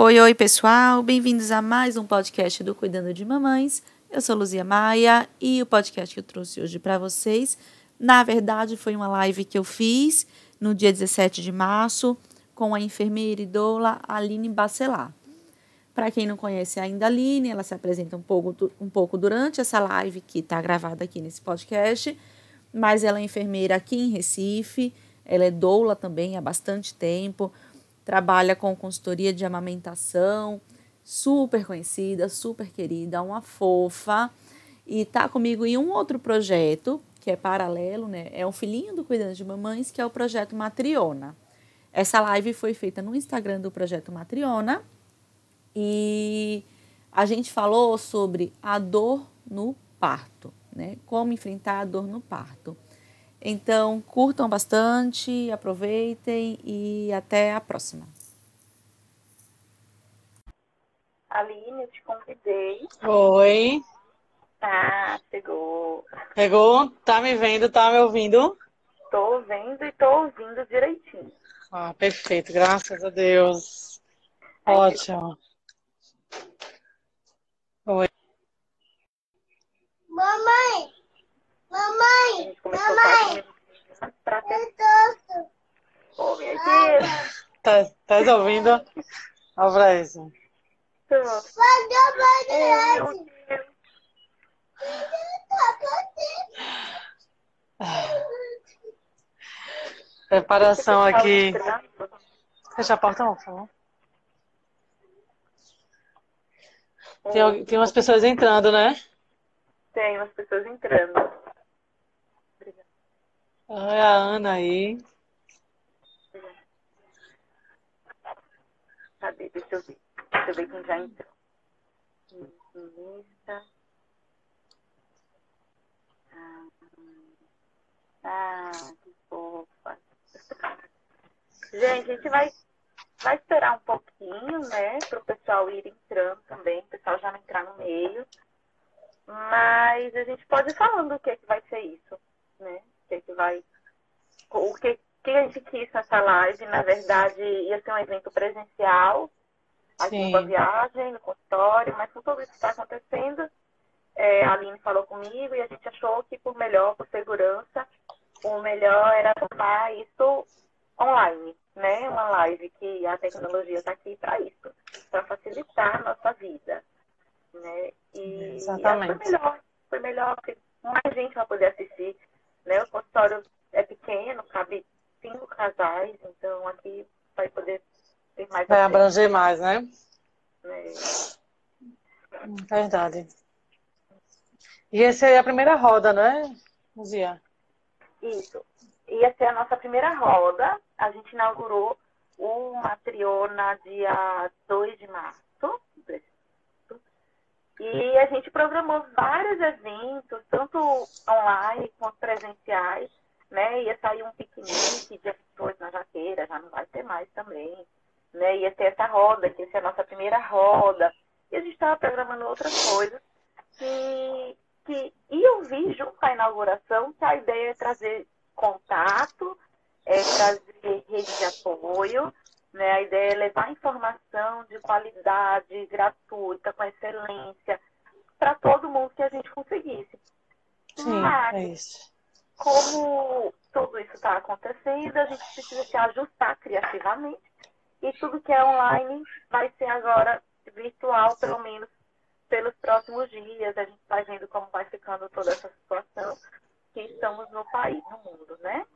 Oi, oi, pessoal. Bem-vindos a mais um podcast do Cuidando de Mamães. Eu sou Luzia Maia e o podcast que eu trouxe hoje para vocês, na verdade, foi uma live que eu fiz no dia 17 de março com a enfermeira e doula Aline Bacelar. Para quem não conhece ainda a Aline, ela se apresenta um pouco, um pouco durante essa live que está gravada aqui nesse podcast, mas ela é enfermeira aqui em Recife, ela é doula também há bastante tempo, trabalha com consultoria de amamentação, super conhecida, super querida, uma fofa, e está comigo em um outro projeto, que é paralelo, né? É um filhinho do Cuidando de Mamães, que é o projeto Matriona. Essa live foi feita no Instagram do projeto Matriona, e a gente falou sobre a dor no parto, né? Como enfrentar a dor no parto. Então, curtam bastante, aproveitem e até a próxima. Aline, eu te convidei. Oi. Ah, chegou. Pegou? Tá me vendo? Tá me ouvindo? Tô vendo e tô ouvindo direitinho. Ah, perfeito. Graças a Deus. Ótimo. Oi. Mamãe! Mamãe! Mamãe! pra ter... Eu torço! Ô, minha filha. Tá, tá ouvindo? Olha pra isso. Tô. Meu bandeirante! Deus. Preparação tá aqui. Fecha a porta, não, por favor. Tem, tem umas pessoas entrando, né? Tem umas pessoas entrando. Olha a Ana aí. Cadê? Deixa eu ver. Deixa eu ver quem já entrou. Lista. Ah, que fofa. Gente, a gente vai, vai esperar um pouquinho, né? Para o pessoal ir entrando também, o pessoal já não entrar no meio. Mas a gente pode ir falando o que, é que vai ser isso, né? O que, é que vai. O que, que a gente quis nessa live, na verdade, ia ser um evento presencial, aqui Sim. com a viagem, no consultório, mas com tudo isso que está acontecendo, é, a Aline falou comigo e a gente achou que por melhor, por segurança, o melhor era tomar isso online, né? Uma live que a tecnologia está aqui para isso, para facilitar a nossa vida, né? E Exatamente. foi melhor, foi melhor porque mais gente vai poder assistir, né? O consultório é pequeno, cabe cinco casais, então aqui vai poder ter mais Vai abranger mais, né? né? Verdade. E essa é a primeira roda, né, Luzia? Isso. Ia ser a nossa primeira roda. A gente inaugurou o Matriona dia 2 de março. E a gente programou vários eventos, tanto online quanto presenciais. Né? Ia sair um piquenique dia 28 na Jaqueira, já não vai ter mais também. Né? Ia ter essa roda, que ia ser a nossa primeira roda. E a gente estava programando outras coisas que, que e eu vi junto com a inauguração que a ideia é trazer contato, é trazer rede de apoio, né? A ideia é levar informação de qualidade, gratuita, com excelência, para todo mundo que a gente conseguisse. Sim, Mas, é isso. como tudo isso está acontecendo, a gente precisa se ajustar criativamente. E tudo que é online vai ser agora virtual, pelo menos pelos próximos dias. A gente vai vendo como vai ficando toda essa situação que estamos no país, no mundo, né?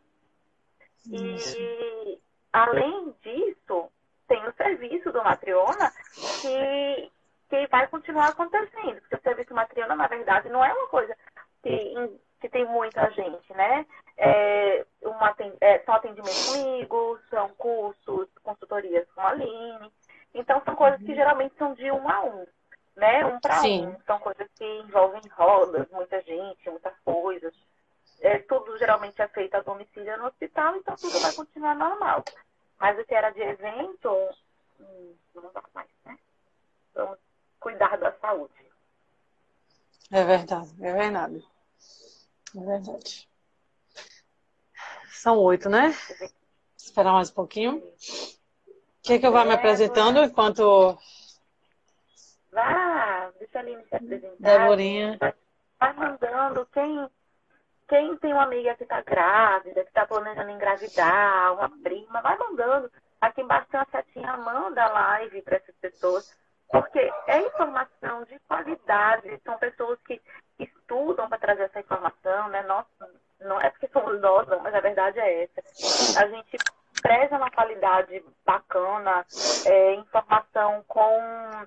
E além disso, tem o serviço do Matriona que, que vai continuar acontecendo. Porque o serviço Matriona, na verdade, não é uma coisa que, que tem muita gente, né? É, uma, é, são atendimentos comigo, são cursos, consultorias com a Aline. Então, são coisas que geralmente são de um a um, né? Um para um. São coisas que envolvem rodas, muita gente, muitas coisas. É, tudo geralmente é feito a domicílio no hospital, então tudo vai continuar normal. Mas o que era de evento, hum, não dá mais, né? Vamos cuidar da saúde. É verdade, é verdade. É verdade. São oito, né? Esperar mais um pouquinho. Que Quer que eu vá me apresentando enquanto. Vá, deixa a Aline se apresentar. Deborinha. Vai mandando quem, quem tem uma amiga que está grávida, que está planejando engravidar, uma prima, vai mandando. Aqui embaixo tem uma setinha, manda live para essas pessoas. Porque é informação de qualidade, são pessoas que estudam para trazer essa informação, né? Nós, não é porque somos nós, não, mas a verdade é essa. A gente preza uma qualidade bacana, é, informação com,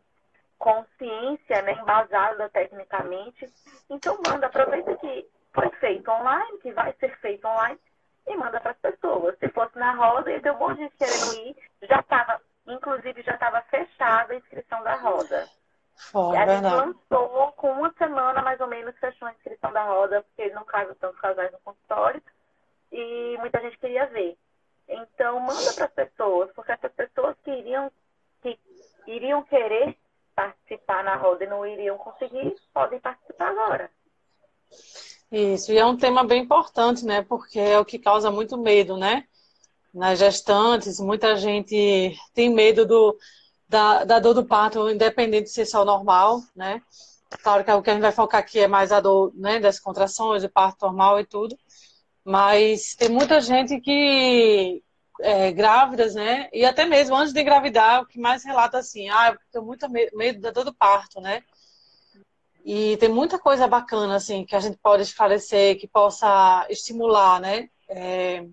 com ciência, né, embasada tecnicamente. Então, manda, aproveita que foi feito online, que vai ser feito online, e manda para as pessoas. Se fosse na roda, ia ter um monte de gente querendo ir. Já estava, inclusive, já estava fechada a inscrição da roda. Oh, e a gente verdade. lançou com uma semana, mais ou menos, fechou a inscrição da roda, porque não cabe tantos casais no consultório. E muita gente queria ver. Então, manda para as pessoas, porque essas pessoas que iriam, que iriam querer participar na roda e não iriam conseguir, podem participar agora. Isso, e é um tema bem importante, né? Porque é o que causa muito medo, né? Nas gestantes, muita gente tem medo do, da, da dor do parto, independente de ser só normal, né? Claro que o que a gente vai focar aqui é mais a dor né, das contrações, do parto normal e tudo. Mas tem muita gente que é, grávidas, né? E até mesmo antes de engravidar, o que mais relata assim, ah, eu tenho muito medo da dor do parto, né? E tem muita coisa bacana, assim, que a gente pode esclarecer, que possa estimular, né? É,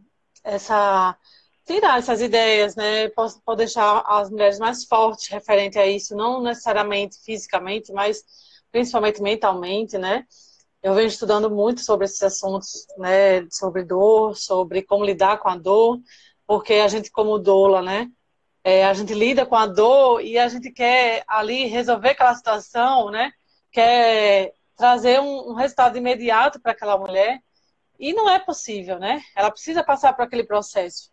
essa tirar essas ideias, né? Pode, deixar as mulheres mais fortes referente a isso, não necessariamente fisicamente, mas principalmente mentalmente, né? Eu venho estudando muito sobre esses assuntos, né? Sobre dor, sobre como lidar com a dor, porque a gente, como doula, né? É, a gente lida com a dor e a gente quer ali resolver aquela situação, né? Quer trazer um, um resultado imediato para aquela mulher e não é possível, né? Ela precisa passar por aquele processo.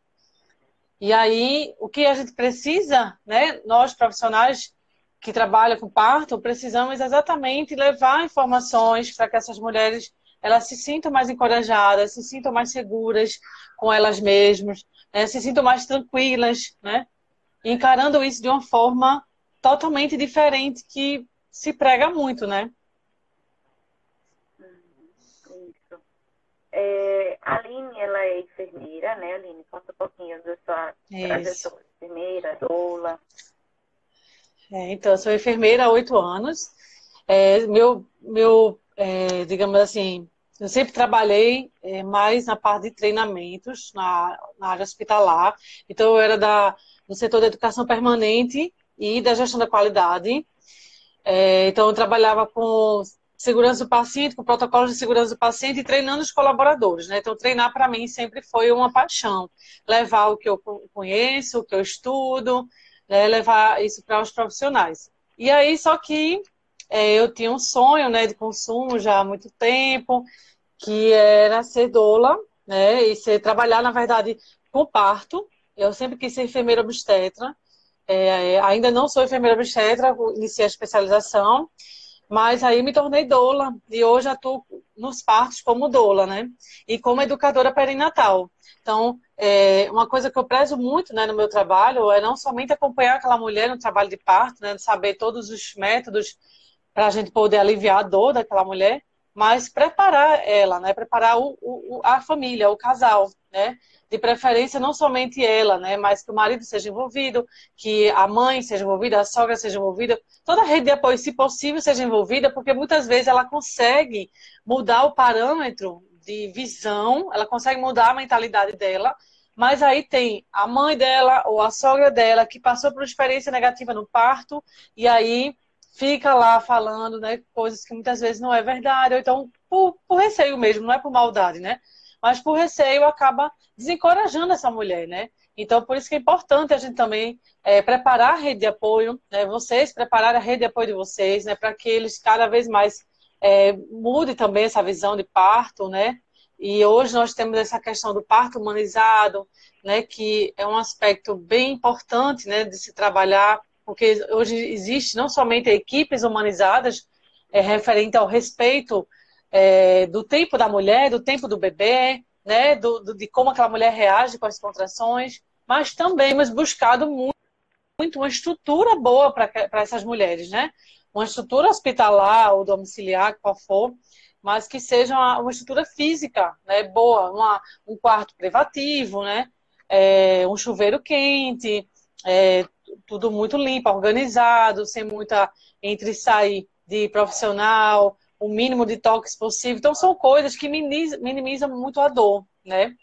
E aí, o que a gente precisa, né? Nós profissionais que trabalham com parto, precisamos exatamente levar informações para que essas mulheres elas se sintam mais encorajadas, se sintam mais seguras com elas mesmas, né? se sintam mais tranquilas, né? Encarando isso de uma forma totalmente diferente que se prega muito, né? Isso. É, a Aline, ela é enfermeira, né, Aline? Conta um pouquinho da sua trajetória. Enfermeira, doula. É, então, eu sou enfermeira há oito anos. É, meu, meu é, digamos assim, eu sempre trabalhei é, mais na parte de treinamentos, na, na, área hospitalar. Então, eu era da, do setor da educação permanente e da gestão da qualidade. É, então, eu trabalhava com segurança do paciente, com protocolos de segurança do paciente e treinando os colaboradores. Né? Então, treinar para mim sempre foi uma paixão. Levar o que eu conheço, o que eu estudo, né? levar isso para os profissionais. E aí, só que é, eu tinha um sonho né, de consumo já há muito tempo, que era ser doula, né? E ser, trabalhar, na verdade, com parto. Eu sempre quis ser enfermeira obstetra. É, ainda não sou enfermeira obstetra, iniciei a especialização, mas aí me tornei doula e hoje atuo nos partos como doula, né? E como educadora perinatal. Então, é, uma coisa que eu prezo muito né, no meu trabalho é não somente acompanhar aquela mulher no trabalho de parto, né? Saber todos os métodos para a gente poder aliviar a dor daquela mulher, mas preparar ela, né? Preparar o, o, a família, o casal, né? De preferência não somente ela, né? Mas que o marido seja envolvido, que a mãe seja envolvida, a sogra seja envolvida, toda a rede de apoio, se possível, seja envolvida, porque muitas vezes ela consegue mudar o parâmetro de visão, ela consegue mudar a mentalidade dela, mas aí tem a mãe dela ou a sogra dela que passou por uma experiência negativa no parto e aí fica lá falando, né, coisas que muitas vezes não é verdade, ou então por, por receio mesmo, não é por maldade, né? Mas por receio acaba desencorajando essa mulher, né? Então, por isso que é importante a gente também é, preparar a rede de apoio, né? Vocês prepararem a rede de apoio de vocês, né? Para que eles cada vez mais é, mudem também essa visão de parto, né? E hoje nós temos essa questão do parto humanizado, né? Que é um aspecto bem importante, né? De se trabalhar porque hoje existe não somente equipes humanizadas é, referente ao respeito é, do tempo da mulher, do tempo do bebê, né, do, do, de como aquela mulher reage com as contrações, mas também temos buscado muito muito uma estrutura boa para essas mulheres, né? Uma estrutura hospitalar ou domiciliar, qual for, mas que seja uma, uma estrutura física, né? Boa, uma, um quarto privativo, né? É, um chuveiro quente, é, tudo muito limpo, organizado, sem muita entre sair de profissional, o mínimo de toques possível. Então, são coisas que minimizam, minimizam muito a dor, né?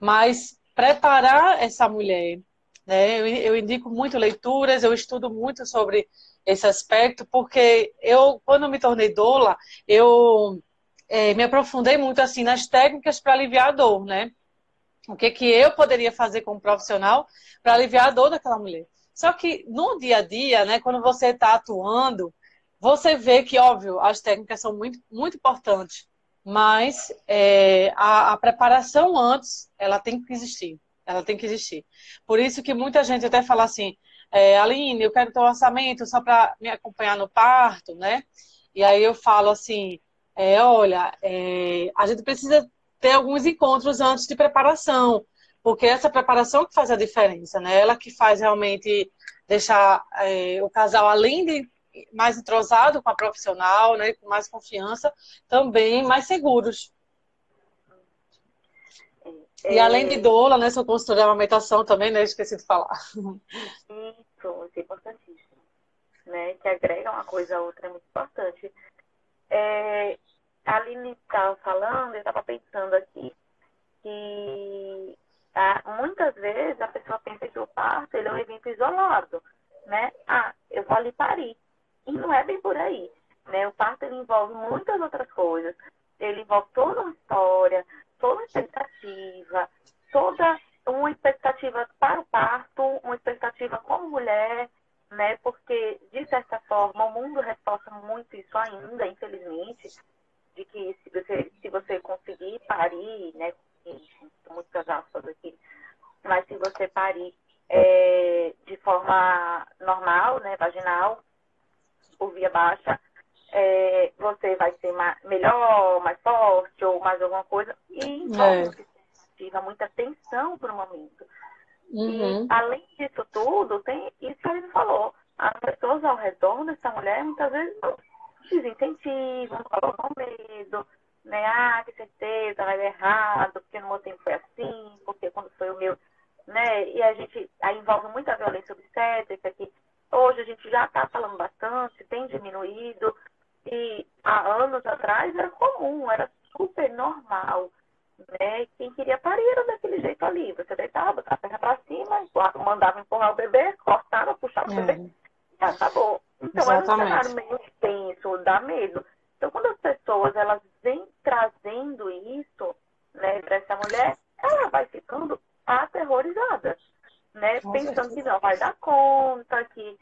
Mas preparar essa mulher, né? Eu, eu indico muito leituras, eu estudo muito sobre esse aspecto, porque eu, quando me tornei doula, eu é, me aprofundei muito assim nas técnicas para aliviar a dor, né? O que, que eu poderia fazer como profissional para aliviar a dor daquela mulher. Só que no dia a dia, né, quando você está atuando, você vê que, óbvio, as técnicas são muito, muito importantes, mas é, a, a, preparação antes, ela tem que existir. Ela tem que existir. Por isso que muita gente até fala assim, é, Aline, eu quero ter um orçamento só para me acompanhar no parto, né? E aí eu falo assim, é, olha, é, a gente precisa ter alguns encontros antes de preparação, porque essa preparação que faz a diferença, né? Ela que faz realmente deixar é, o casal, além de mais entrosado com a profissional, né, com mais confiança, também mais seguros. É... E além de doula, né, sou consultora de amamentação também, né, esqueci de falar. Isso, isso é importantíssimo, né, que agrega uma coisa a outra, é muito importante. É, a Aline estava falando, eu estava pensando aqui, que ah, muitas vezes a pessoa pensa que o parto ele é um evento isolado, né? Ah, eu vou ali parir. E não é bem por aí. Né? O parto ele envolve muitas outras coisas. Ele envolve toda uma história, toda uma expectativa, toda uma expectativa para o parto, uma expectativa como mulher, né? Porque, de certa forma, o mundo reforça muito isso ainda, infelizmente, de que se você, se você conseguir parir, né? Muitas aspas aqui, mas se você parir é, de forma normal, né? Vaginal, por via baixa, é, você vai ser mais, melhor, mais forte ou mais alguma coisa. E envolve é. muita tensão para o momento. Uhum. E, além disso tudo, tem isso que ele falou. As pessoas ao redor dessa mulher muitas vezes desincentivam, colocam medo, né? Ah, que certeza, vai dar errado, porque no meu tempo foi assim, porque quando foi o meu, né? E a gente aí envolve muita violência obstétrica, que Hoje a gente já está falando bastante, tem diminuído. E há anos atrás era comum, era super normal. Né? Quem queria parir era daquele jeito ali. Você deitava, botava a perna para cima, mandava empurrar o bebê, cortava, puxava o bebê. É. Já acabou. Então Exatamente. era um cenário meio tenso, dá medo. Então quando as pessoas elas vêm trazendo isso né, para essa mulher, ela vai ficando aterrorizada né? Pensando que não vai dar conta, que,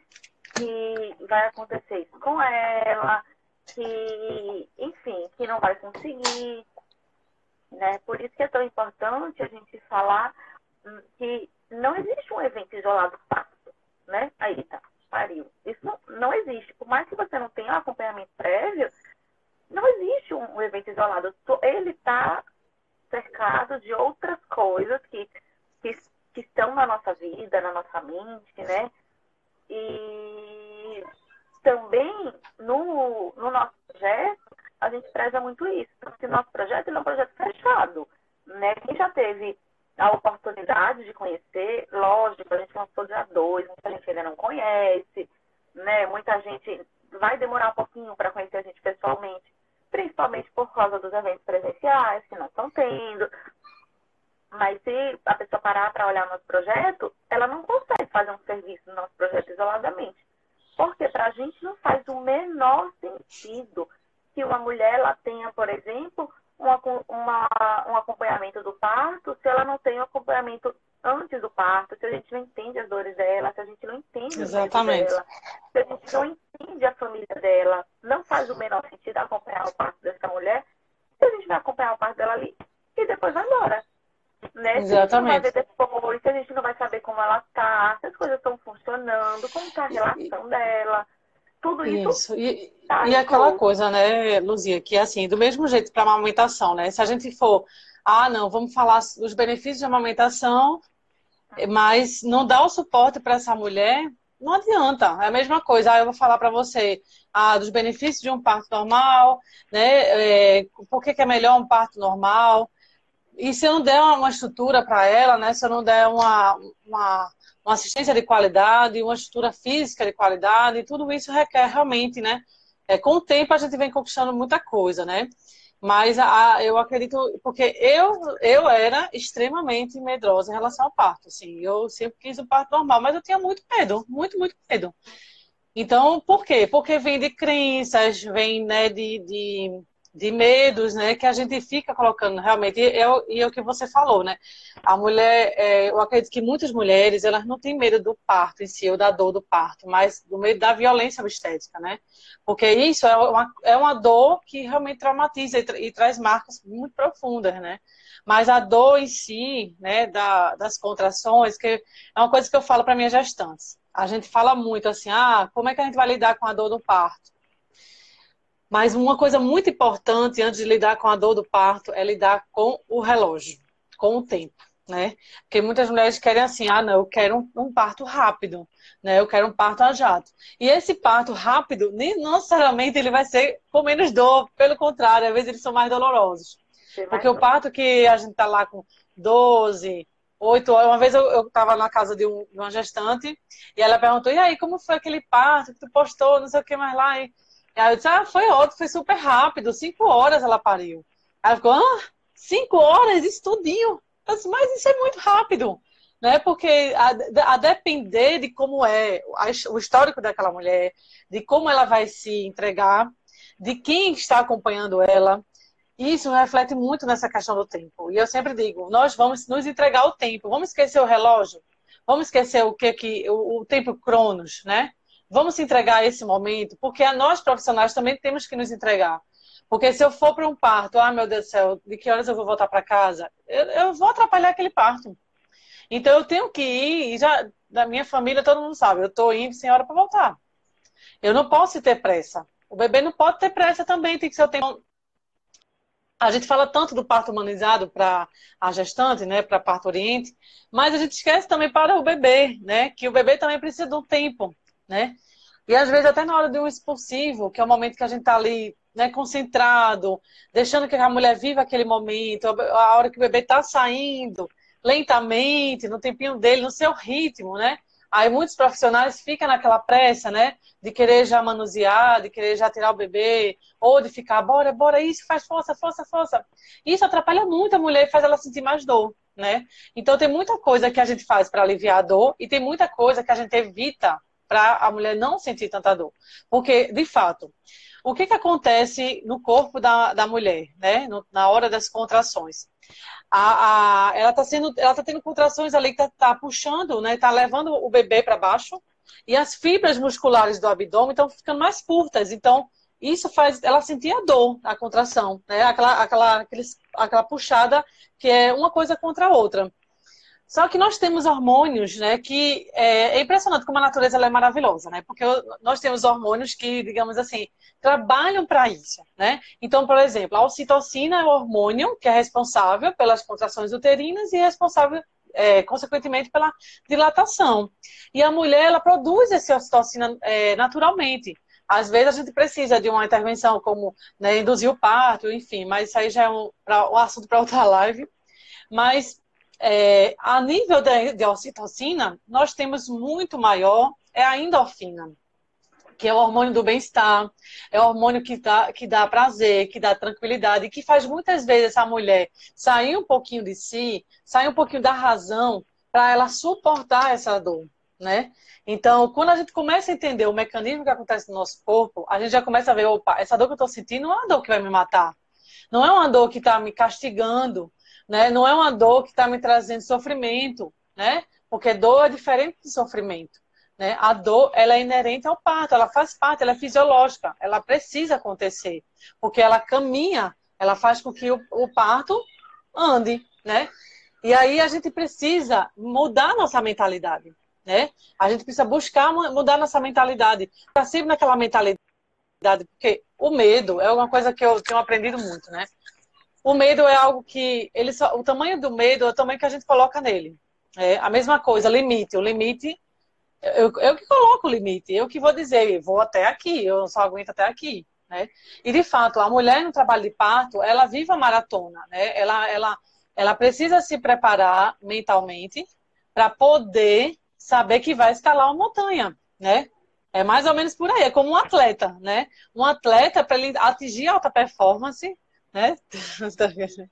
que vai acontecer isso com ela, que, enfim, que não vai conseguir. Né? Por isso que é tão importante a gente falar hum, que não existe um evento isolado fácil, né? Aí tá, pariu. Isso não, não existe. Por mais que você não tenha um acompanhamento prévio, não existe um, evento isolado. Ele está cercado de outras coisas que, que que estão na nossa vida, na nossa mente, né? E também no, no nosso projeto, a gente preza muito isso, porque nosso projeto é um projeto fechado, né? Quem já teve a oportunidade de conhecer, lógico, a gente lançou dia 2, muita gente ainda não conhece, né? Muita gente vai demorar um pouquinho para conhecer a gente pessoalmente, principalmente por causa dos eventos presenciais que não estão tendo, mas se a pessoa parar para olhar nosso projeto, ela não consegue fazer um serviço no nosso projeto isoladamente. Porque para a gente não faz o menor sentido que uma mulher ela tenha, por exemplo, uma, uma, um acompanhamento do parto, se ela não tem um acompanhamento antes do parto, se a gente não entende as dores dela, se a gente não entende Exatamente. dela, se a gente não entende a família dela, não faz o menor sentido acompanhar o parto dessa mulher, se a gente vai acompanhar o parto dela ali e depois vai embora. Né? Exatamente. Se a, depois, se a gente não vai saber como ela está, se as coisas estão funcionando, como está a relação e, dela. Tudo isso. isso. E, tá e aquela coisa, né, Luzia, que assim, do mesmo jeito para a amamentação, né? Se a gente for, ah, não, vamos falar dos benefícios de amamentação, mas não dá o suporte para essa mulher, não adianta. É a mesma coisa. Ah, eu vou falar para você ah, dos benefícios de um parto normal, né? É, por que, que é melhor um parto normal? E se eu não der uma estrutura para ela, né? Se eu não der uma, uma, uma, assistência de qualidade, uma estrutura física de qualidade, tudo isso requer realmente, né? É, com o tempo a gente vem conquistando muita coisa, né? Mas a, eu acredito, porque eu, eu era extremamente medrosa em relação ao parto, assim, eu sempre quis o parto normal, mas eu tinha muito medo, muito, muito medo. Então, por quê? Porque vem de crenças, vem, né, de, de de medos, né, que a gente fica colocando realmente, e é, e é o que você falou, né, a mulher, é, eu acredito que muitas mulheres, elas não têm medo do parto em si, ou da dor do parto, mas do medo da violência obstétrica, né, porque isso é uma, é uma dor que realmente traumatiza e, tra e traz marcas muito profundas, né, mas a dor em si, né, da, das contrações, que é uma coisa que eu falo para minhas gestantes, a gente fala muito assim, ah, como é que a gente vai lidar com a dor do parto? Mas uma coisa muito importante antes de lidar com a dor do parto é lidar com o relógio, com o tempo, né? Porque muitas mulheres querem assim, ah, não, eu quero um, um parto rápido, né? Eu quero um parto a jato. E esse parto rápido, nem necessariamente ele vai ser com menos dor, pelo contrário, às vezes eles são mais dolorosos. Porque o parto que a gente tá lá com 12, 8 horas. Uma vez eu estava na casa de, um, de, uma gestante e ela perguntou: e aí, como foi aquele parto que tu postou, não sei o que mais lá? E Aí eu disse, ah, foi ótimo, foi super rápido, cinco horas ela pariu. Ela ficou, ah, cinco horas, isso tudinho. Eu disse, mas isso é muito rápido, né? Porque a, a depender de como é o histórico daquela mulher, de como ela vai se entregar, de quem está acompanhando ela, isso reflete muito nessa questão do tempo. E eu sempre digo, nós vamos nos entregar o tempo, vamos esquecer o relógio, vamos esquecer o que que o, o tempo cronos, né? Vamos se entregar a esse momento, porque a nós profissionais também temos que nos entregar. Porque se eu for para um parto, ah, meu Deus do céu, de que horas eu vou voltar para casa? Eu, eu, vou atrapalhar aquele parto. Então eu tenho que ir, e já da minha família todo mundo sabe, eu estou indo sem hora para voltar. Eu não posso ter pressa. O bebê não pode ter pressa também, tem que ser o tempo. A gente fala tanto do parto humanizado para a gestante, né, para parto oriente, mas a gente esquece também para o bebê, né, que o bebê também precisa de um tempo né? E às vezes até na hora de um expulsivo, que é o momento que a gente está ali, né, concentrado, deixando que a mulher viva aquele momento, a hora que o bebê está saindo, lentamente, no tempinho dele, no seu ritmo, né? Aí muitos profissionais ficam naquela pressa, né? De querer já manusear, de querer já tirar o bebê, ou de ficar, bora, bora, isso, faz força, força, força. Isso atrapalha muito a mulher e faz ela sentir mais dor, né? Então tem muita coisa que a gente faz para aliviar a dor e tem muita coisa que a gente evita para a mulher não sentir tanta dor. Porque, de fato, o que, que acontece no corpo da, da mulher, né? No, na hora das contrações? A, a, ela está sendo, ela tá tendo contrações ali que está tá puxando, né? Está levando o bebê para baixo e as fibras musculares do abdômen estão ficando mais curtas. Então, isso faz ela sentir a dor, a contração, né? Aquela, aquela, aqueles, aquela puxada que é uma coisa contra a outra. Só que nós temos hormônios, né, que é, é impressionante como a natureza é maravilhosa, né? Porque nós temos hormônios que, digamos assim, trabalham para isso, né? Então, por exemplo, a ocitocina é o hormônio que é responsável pelas contrações uterinas e é responsável é, consequentemente pela dilatação. E a mulher, ela produz essa ocitocina é, naturalmente. Às vezes a gente precisa de uma intervenção como né, induzir o parto, enfim, mas isso aí já é um, pra, um assunto para outra live. Mas é, a nível de, de ocitocina, nós temos muito maior é a endorfina, que é o hormônio do bem-estar, é o hormônio que dá, que dá prazer, que dá tranquilidade, que faz muitas vezes essa mulher sair um pouquinho de si, sair um pouquinho da razão, para ela suportar essa dor, né? Então, quando a gente começa a entender o mecanismo que acontece no nosso corpo, a gente já começa a ver, opa, essa dor que eu estou sentindo não é uma dor que vai me matar. Não é uma dor que está me castigando, né? Não é uma dor que está me trazendo sofrimento, né? Porque dor é diferente de sofrimento. Né? A dor ela é inerente ao parto, ela faz parte, ela é fisiológica, ela precisa acontecer, porque ela caminha, ela faz com que o, o parto ande, né? E aí a gente precisa mudar nossa mentalidade, né? A gente precisa buscar mudar nossa mentalidade, ficar sempre naquela mentalidade, porque o medo é uma coisa que eu tenho aprendido muito, né? O medo é algo que ele só, o tamanho do medo é o tamanho que a gente coloca nele. É a mesma coisa, limite. O limite Eu, eu que coloco o limite, eu que vou dizer, vou até aqui, eu só aguento até aqui. Né? E de fato, a mulher no trabalho de parto, ela vive a maratona, né? Ela, ela, ela precisa se preparar mentalmente para poder saber que vai escalar uma montanha, né? É mais ou menos por aí, é como um atleta, né? Um atleta, para ele atingir alta performance, né?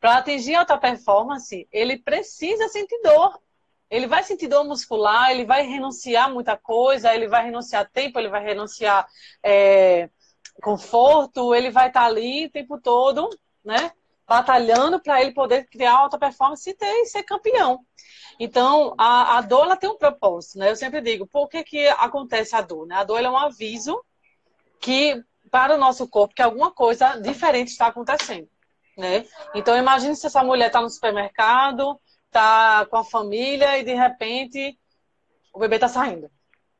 para atingir alta performance, ele precisa sentir dor. Ele vai sentir dor muscular, ele vai renunciar muita coisa, ele vai renunciar tempo, ele vai renunciar é, conforto, ele vai estar ali o tempo todo, né? Batalhando para ele poder criar alta performance e, ter, e ser campeão. Então, a, a dor ela tem um propósito, né? Eu sempre digo, por que, que acontece a dor? Né? A dor é um aviso que para o nosso corpo que alguma coisa diferente está acontecendo, né? Então, imagine se essa mulher está no supermercado, está com a família e de repente o bebê está saindo.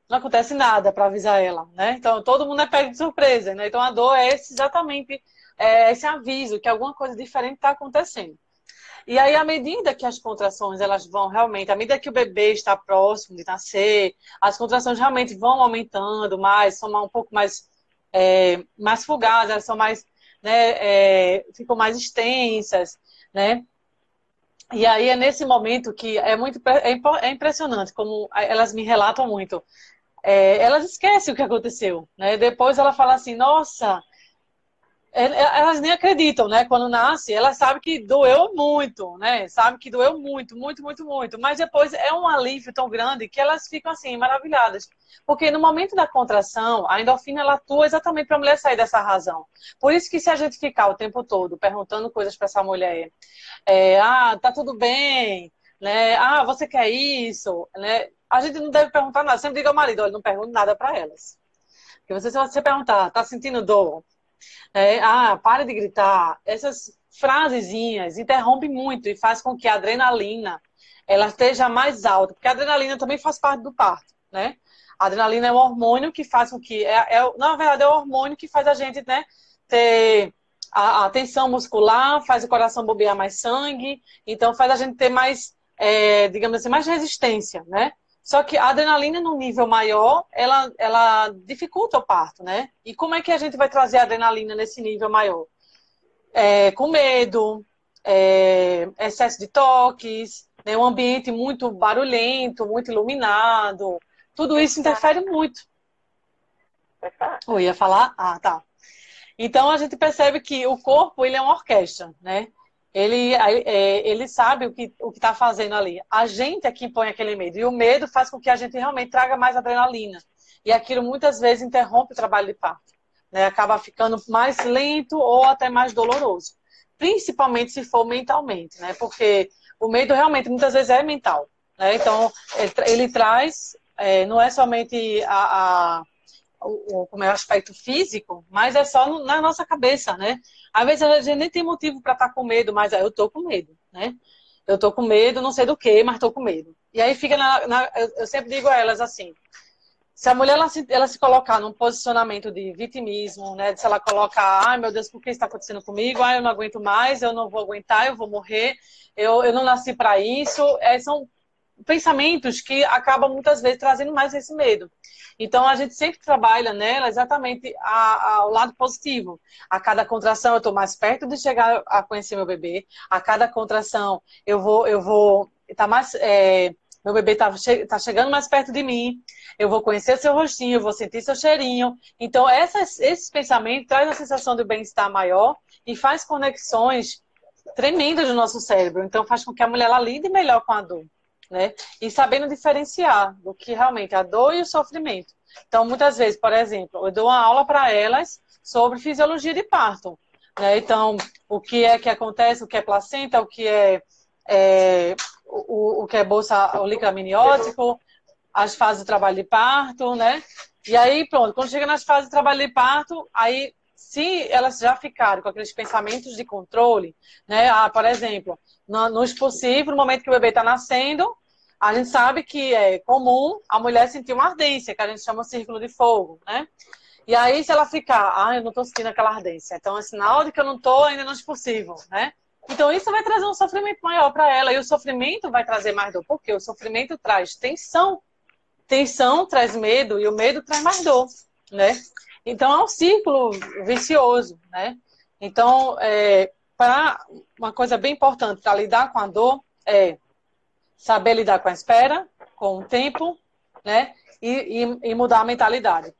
Não acontece nada para avisar ela, né? Então, todo mundo é pego de surpresa, né? Então, a dor é esse, exatamente é, esse aviso que alguma coisa diferente está acontecendo. E aí, à medida que as contrações elas vão realmente, à medida que o bebê está próximo de nascer, as contrações realmente vão aumentando mais, são um pouco mais, é, mais fugazes, elas são mais, né, é, ficam mais extensas, né? E aí é nesse momento que é muito é, é impressionante como elas me relatam muito. É, elas esquecem o que aconteceu, né? Depois ela fala assim, nossa, elas nem acreditam, né? Quando nasce, elas sabem que doeu muito, né? Sabe que doeu muito, muito, muito, muito. Mas depois é um alívio tão grande que elas ficam assim, maravilhadas. Porque no momento da contração, a endorfina ela atua exatamente para a mulher sair dessa razão. Por isso que se a gente ficar o tempo todo perguntando coisas para essa mulher, é, ah, tá tudo bem, né? Ah, você quer isso, né? A gente não deve perguntar nada. Sempre diga ao marido, olha, não pergunte nada para elas. Porque você, se você perguntar, tá sentindo dor? É, ah, para de gritar. Essas frasezinhas interrompem muito e faz com que a adrenalina ela esteja mais alta, porque a adrenalina também faz parte do parto, né? A adrenalina é um hormônio que faz com que, é, é, na verdade, é o hormônio que faz a gente, né, ter a, a tensão muscular, faz o coração bombear mais sangue, então faz a gente ter mais, é, digamos assim, mais resistência, né? Só que a adrenalina no nível maior, ela, ela dificulta o parto, né? E como é que a gente vai trazer a adrenalina nesse nível maior? É, com medo, é, excesso de toques, né? um ambiente muito barulhento, muito iluminado. Tudo isso interfere muito. Eu ia falar? Ah, tá. Então a gente percebe que o corpo ele é uma orquestra, né? Ele, é, ele sabe o que o está fazendo ali. A gente é que impõe aquele medo. E o medo faz com que a gente realmente traga mais adrenalina. E aquilo muitas vezes interrompe o trabalho de parto. Né? Acaba ficando mais lento ou até mais doloroso. Principalmente se for mentalmente, né? Porque o medo realmente muitas vezes é mental. Né? Então, ele, ele traz, é, não é somente a, a o, como é o aspecto físico, mas é só no, na nossa cabeça, né? Às vezes a gente nem tem motivo para estar tá com medo, mas eu tô com medo, né? Eu tô com medo, não sei do que, mas tô com medo. E aí fica na, na eu sempre digo a elas assim, se a mulher ela se, ela se colocar num posicionamento de vitimismo, né? Se ela colocar, ai meu Deus, por que está acontecendo comigo? Ai, eu não aguento mais, eu não vou aguentar, eu vou morrer, eu, eu não nasci para isso. É, são pensamentos que acabam muitas vezes trazendo mais esse medo. Então, a gente sempre trabalha nela exatamente ao lado positivo. A cada contração, eu estou mais perto de chegar a conhecer meu bebê. A cada contração, eu vou, eu vou, tá mais, é, meu bebê está tá chegando mais perto de mim. Eu vou conhecer seu rostinho, eu vou sentir seu cheirinho. Então, essas, esses pensamentos trazem a sensação de bem-estar maior e faz conexões tremendas no nosso cérebro. Então, faz com que a mulher ela lide melhor com a dor né? E sabendo diferenciar do que realmente a dor e o sofrimento. Então, muitas vezes, por exemplo, eu dou uma aula para elas sobre fisiologia de parto. Né? Então, o que é que acontece, o que é placenta, o que é, é o, o que é bolsa o líquido amniótico, as fases do trabalho de parto, né? E aí, pronto, quando chega nas fases de trabalho de parto, aí se elas já ficarem com aqueles pensamentos de controle, né? Ah, por exemplo, no, no expulsivo, no momento que o bebê está nascendo, a gente sabe que é comum a mulher sentir uma ardência, que a gente chama de círculo de fogo, né? E aí, se ela ficar, ah, eu não estou sentindo aquela ardência, então é sinal de que eu não estou ainda no expulsivo, né? Então, isso vai trazer um sofrimento maior para ela, e o sofrimento vai trazer mais dor, porque o sofrimento traz tensão, tensão traz medo e o medo traz mais dor, né? Então é um círculo vicioso, né? Então, é, para uma coisa bem importante para lidar com a dor é saber lidar com a espera, com o tempo, né? E, e, e, mudar a mentalidade.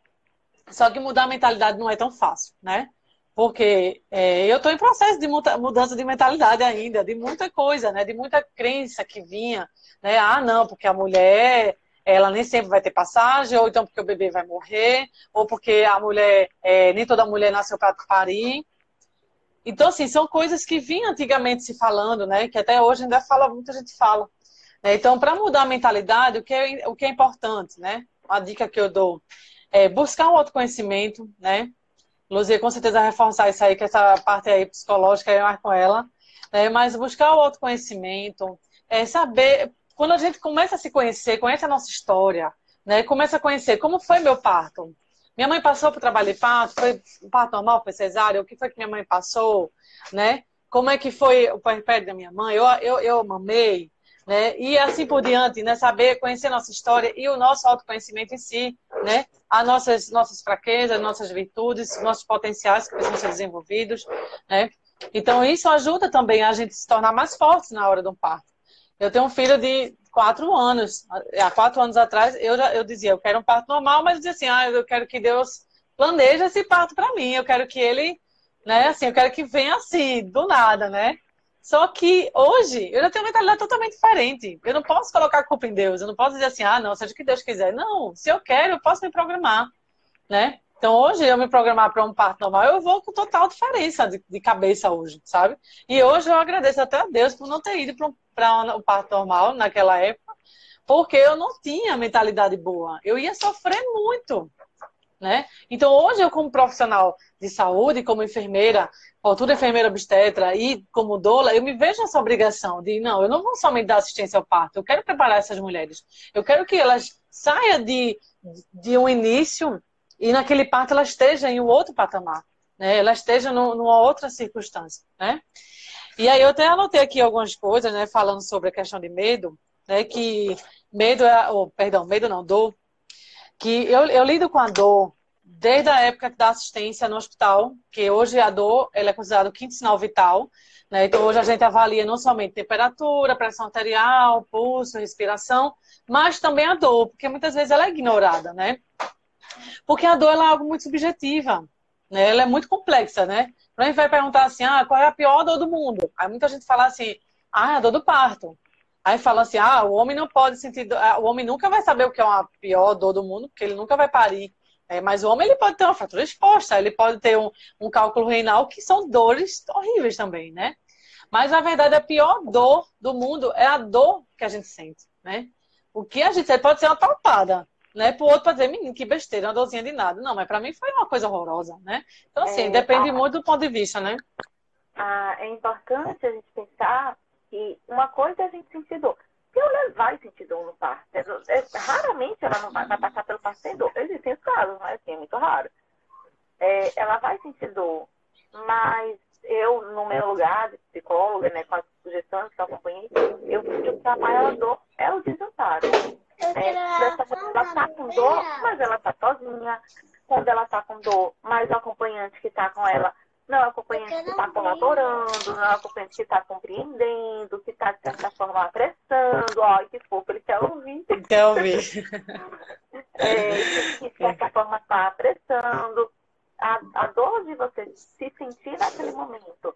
Só que mudar a mentalidade não é tão fácil, né? Porque é, eu estou em processo de mudança de mentalidade ainda, de muita coisa, né? De muita crença que vinha, né? Ah, não, porque a mulher ela nem sempre vai ter passagem, ou então porque o bebê vai morrer, ou porque a mulher, é, nem toda mulher nasceu para parir. Então, assim, são coisas que vinham antigamente se falando, né? Que até hoje ainda fala, muita gente fala. Né? Então, para mudar a mentalidade, o que, é, o que é importante, né? Uma dica que eu dou é buscar um autoconhecimento, né? Luzia com certeza reforçar isso aí, que essa parte aí psicológica é mais com ela. Né? Mas buscar o autoconhecimento, é saber, quando a gente começa a se conhecer, conhece a nossa história, né? Começa a conhecer como foi meu parto. Minha mãe passou por trabalho de parto, foi parto normal, foi cesárea, o que foi que minha mãe passou, né? Como é que foi o puerpério da minha mãe? Eu, eu, eu mamei, né? E assim por diante, né? Saber conhecer nossa história e o nosso autoconhecimento em si, né? As nossas, nossas fraquezas, nossas virtudes, nossos potenciais que precisam ser desenvolvidos, né? Então, isso ajuda também a gente se tornar mais fortes na hora do parto. Eu tenho um filho de quatro anos. Há quatro anos atrás, eu, já, eu dizia, eu quero um parto normal, mas dizia assim, ah, eu quero que Deus planeje esse parto para mim. Eu quero que ele, né, assim, eu quero que venha assim, do nada, né? Só que hoje eu já tenho uma mentalidade totalmente diferente. Eu não posso colocar a culpa em Deus. Eu não posso dizer assim, ah, não, seja o que Deus quiser. Não, se eu quero, eu posso me programar, né? Então, hoje, eu me programar para um parto normal, eu vou com total diferença de, de, cabeça hoje, sabe? E hoje eu agradeço até a Deus por não ter ido para um, um parto normal naquela época, porque eu não tinha mentalidade boa. Eu ia sofrer muito, né? Então, hoje eu, como profissional de saúde, como enfermeira, futura enfermeira obstetra e como doula, eu me vejo nessa obrigação de, não, eu não vou somente dar assistência ao parto, eu quero preparar essas mulheres. Eu quero que elas saiam de, de um início e naquele parto ela esteja em um outro patamar, né? Ela esteja no, numa outra circunstância, né? E aí eu até anotei aqui algumas coisas, né? Falando sobre a questão de medo, né? Que medo é, oh, perdão, medo não, dor. Que eu, eu lido com a dor desde a época da assistência no hospital, que hoje a dor ela é considerada o quinto sinal vital, né? Então hoje a gente avalia não somente temperatura, pressão arterial, pulso, respiração, mas também a dor, porque muitas vezes ela é ignorada, né? Porque a dor é algo muito subjetiva, né? Ela é muito complexa, né? Quando a gente vai perguntar assim, ah, qual é a pior dor do mundo? Aí muita gente fala assim, ah, é a dor do parto. Aí fala assim, ah, o homem não pode sentir, o homem nunca vai saber o que é uma pior dor do mundo, porque ele nunca vai parir. É, mas o homem ele pode ter uma fratura exposta, ele pode ter um, um cálculo renal, que são dores horríveis também, né? Mas na verdade a pior dor do mundo é a dor que a gente sente, né? O que a gente pode ser uma talpada, né? Pro outro pode dizer, menino, que besteira, uma dorzinha de nada. Não, mas para mim foi uma coisa horrorosa, né? Então, assim, é, depende a... muito do ponto de vista, né? Ah, é importante a gente pensar que uma coisa é a gente sentir dor. Se ela vai sentir dor no parto, é, é, raramente ela não vai, vai, passar pelo parto sem dor. Existem os casos, mas assim, é muito raro. É, ela vai sentir dor, mas eu, no meu lugar de psicóloga, né, com as sugestões que eu acompanhei, eu vejo que a maior dor é o desamparo. É, ela está com dor, mas ela está sozinha. Quando ela está com dor, mas o acompanhante que está com ela não é o acompanhante que está colaborando, não é o acompanhante que está compreendendo, que está, de certa forma, apressando. Ó, que fofo, ele quer ouvir. Quer ouvir. É, que, de certa forma, está apressando. A, a dor de você se sentir naquele momento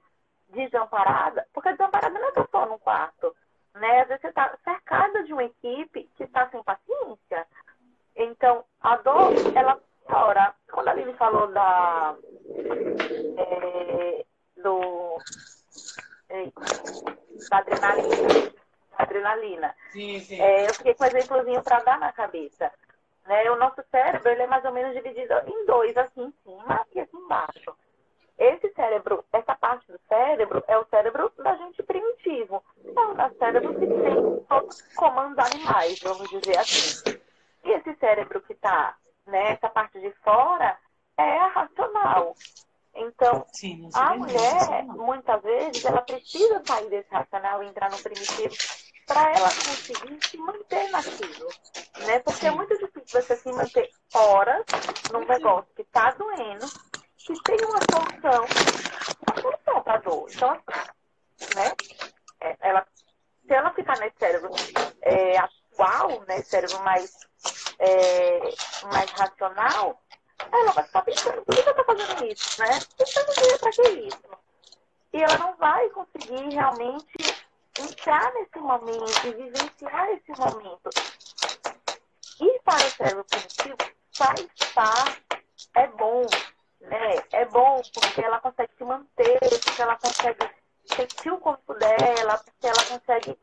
desamparada, porque desamparada não é só no quarto né? Às vezes você está cercada de uma equipe que está sem paciência. Então, a dor, ela ora, quando a Lili falou da é, do é, da adrenalina, adrenalina. Sim, sim. É, eu fiquei com um exemplozinho para dar na cabeça. Né? O nosso cérebro ele é mais ou menos dividido em dois, aqui em cima e aqui embaixo. Esse cérebro, essa parte do cérebro, é o cérebro da gente primitivo. É o cérebro que tem todos os comandos animais, vamos dizer assim. E esse cérebro que está nessa parte de fora é a racional. Então, Sim, a mulher, muitas vezes, ela precisa sair desse racional e entrar no primitivo para ela conseguir se manter naquilo. Né? Porque é muito você se manter horas num negócio que tá doendo, que tem uma solução, uma solução pra dor. Então, né? É, ela, se ela ficar nesse cérebro é, atual, né? Cérebro mais, é, mais racional, ela vai ficar pensando, por que eu tô fazendo isso, né? Pensando, pra que isso? E ela não vai conseguir realmente entrar nesse momento e vivenciar esse momento. Ir para o cérebro primitivo vai estar, é bom, né? É bom porque ela consegue se manter, porque ela consegue sentir o corpo dela, porque ela consegue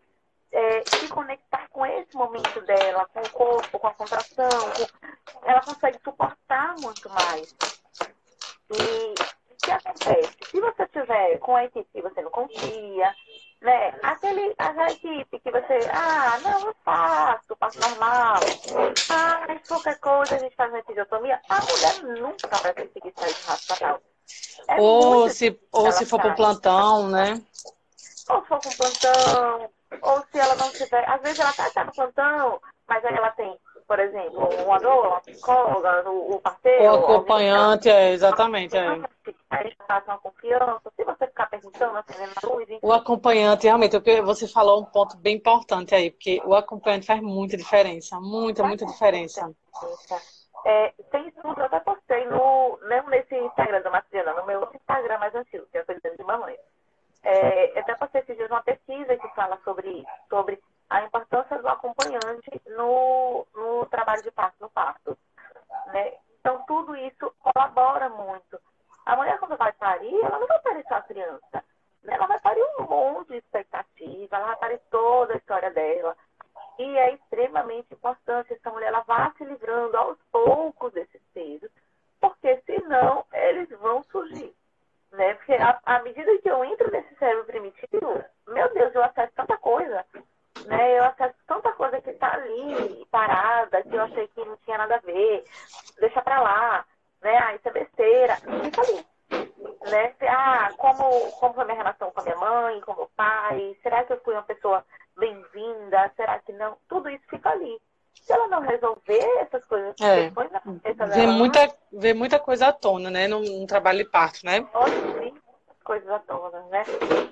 é, se conectar com esse momento dela, com o corpo, com a contração, com... ela consegue suportar muito mais. E o que acontece? Se você estiver com a equipe que você não confia, né? Aquele, aquela equipe que você, ah, não, eu faço, faço normal. Ah, mas qualquer coisa a gente faz uma episiotomia. A mulher nunca vai conseguir sair de racional. É ou se, ou se for para plantão, né? Ou se for com plantão, ou se ela não tiver. Às vezes ela tá, tá no plantão, mas aí ela tem, por exemplo, uma dor, uma psicóloga, o, o parceiro. O acompanhante, é, exatamente. É. A gente passa uma confiança. Se você ficar perguntando, acendendo a luz. O acompanhante, realmente, você falou um ponto bem importante aí, porque o acompanhante faz muita diferença. Muita, muita diferença. É, tem estudo, eu até postei no, não nesse Instagram da Matriana, no meu Instagram mais antigo, que é Cuidando de Mamãe. É, eu até postei esses dias uma pesquisa que fala sobre, sobre a importância do acompanhante no, no trabalho de parto, no parto. Né? Então, tudo isso colabora muito. A mulher, quando vai parir, ela não vai parir só a criança. Né? Ela vai parir um monte de expectativa, ela vai parir toda a história dela. E é extremamente importante essa mulher ela vá se livrando aos poucos desses pesos, porque senão eles vão surgir. Né? Porque à medida que eu entro nesse cérebro primitivo, meu Deus, eu acesso tanta coisa. Né? Eu acesso tanta coisa que está ali, parada, que eu achei que não tinha nada a ver. Deixa pra lá. Né? Ah, isso é besteira. Fica ali. Né? Ah, como, como foi minha relação com a minha mãe, com meu pai? Será que eu fui uma pessoa bem-vinda? Será que não? Tudo isso fica ali. Se ela não resolver essas coisas é. depois na cabeça vê Muita, vê muita coisa à tona, né? Num, trabalho de parto, né? coisas à tona, né?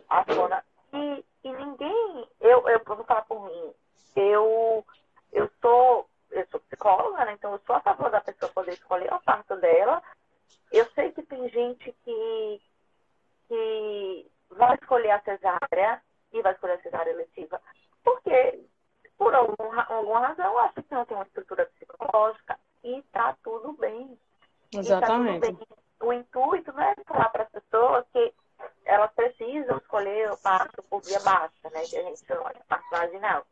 À tona. E, e ninguém, eu, eu vou falar por mim, eu, eu sou, eu sou psicóloga, né? Então eu sou a favor da pessoa poder escolher o parto dela. Eu sei que tem gente que, que vai escolher a cesárea e vai escolher a cesárea eletiva, porque por algum, alguma razão acha que não tem uma estrutura psicológica e tá tudo bem. Exatamente. Tá tudo bem. O intuito não é falar para as pessoas que elas precisam escolher o parto por via baixa, né? Que a gente chama de parto vaginal.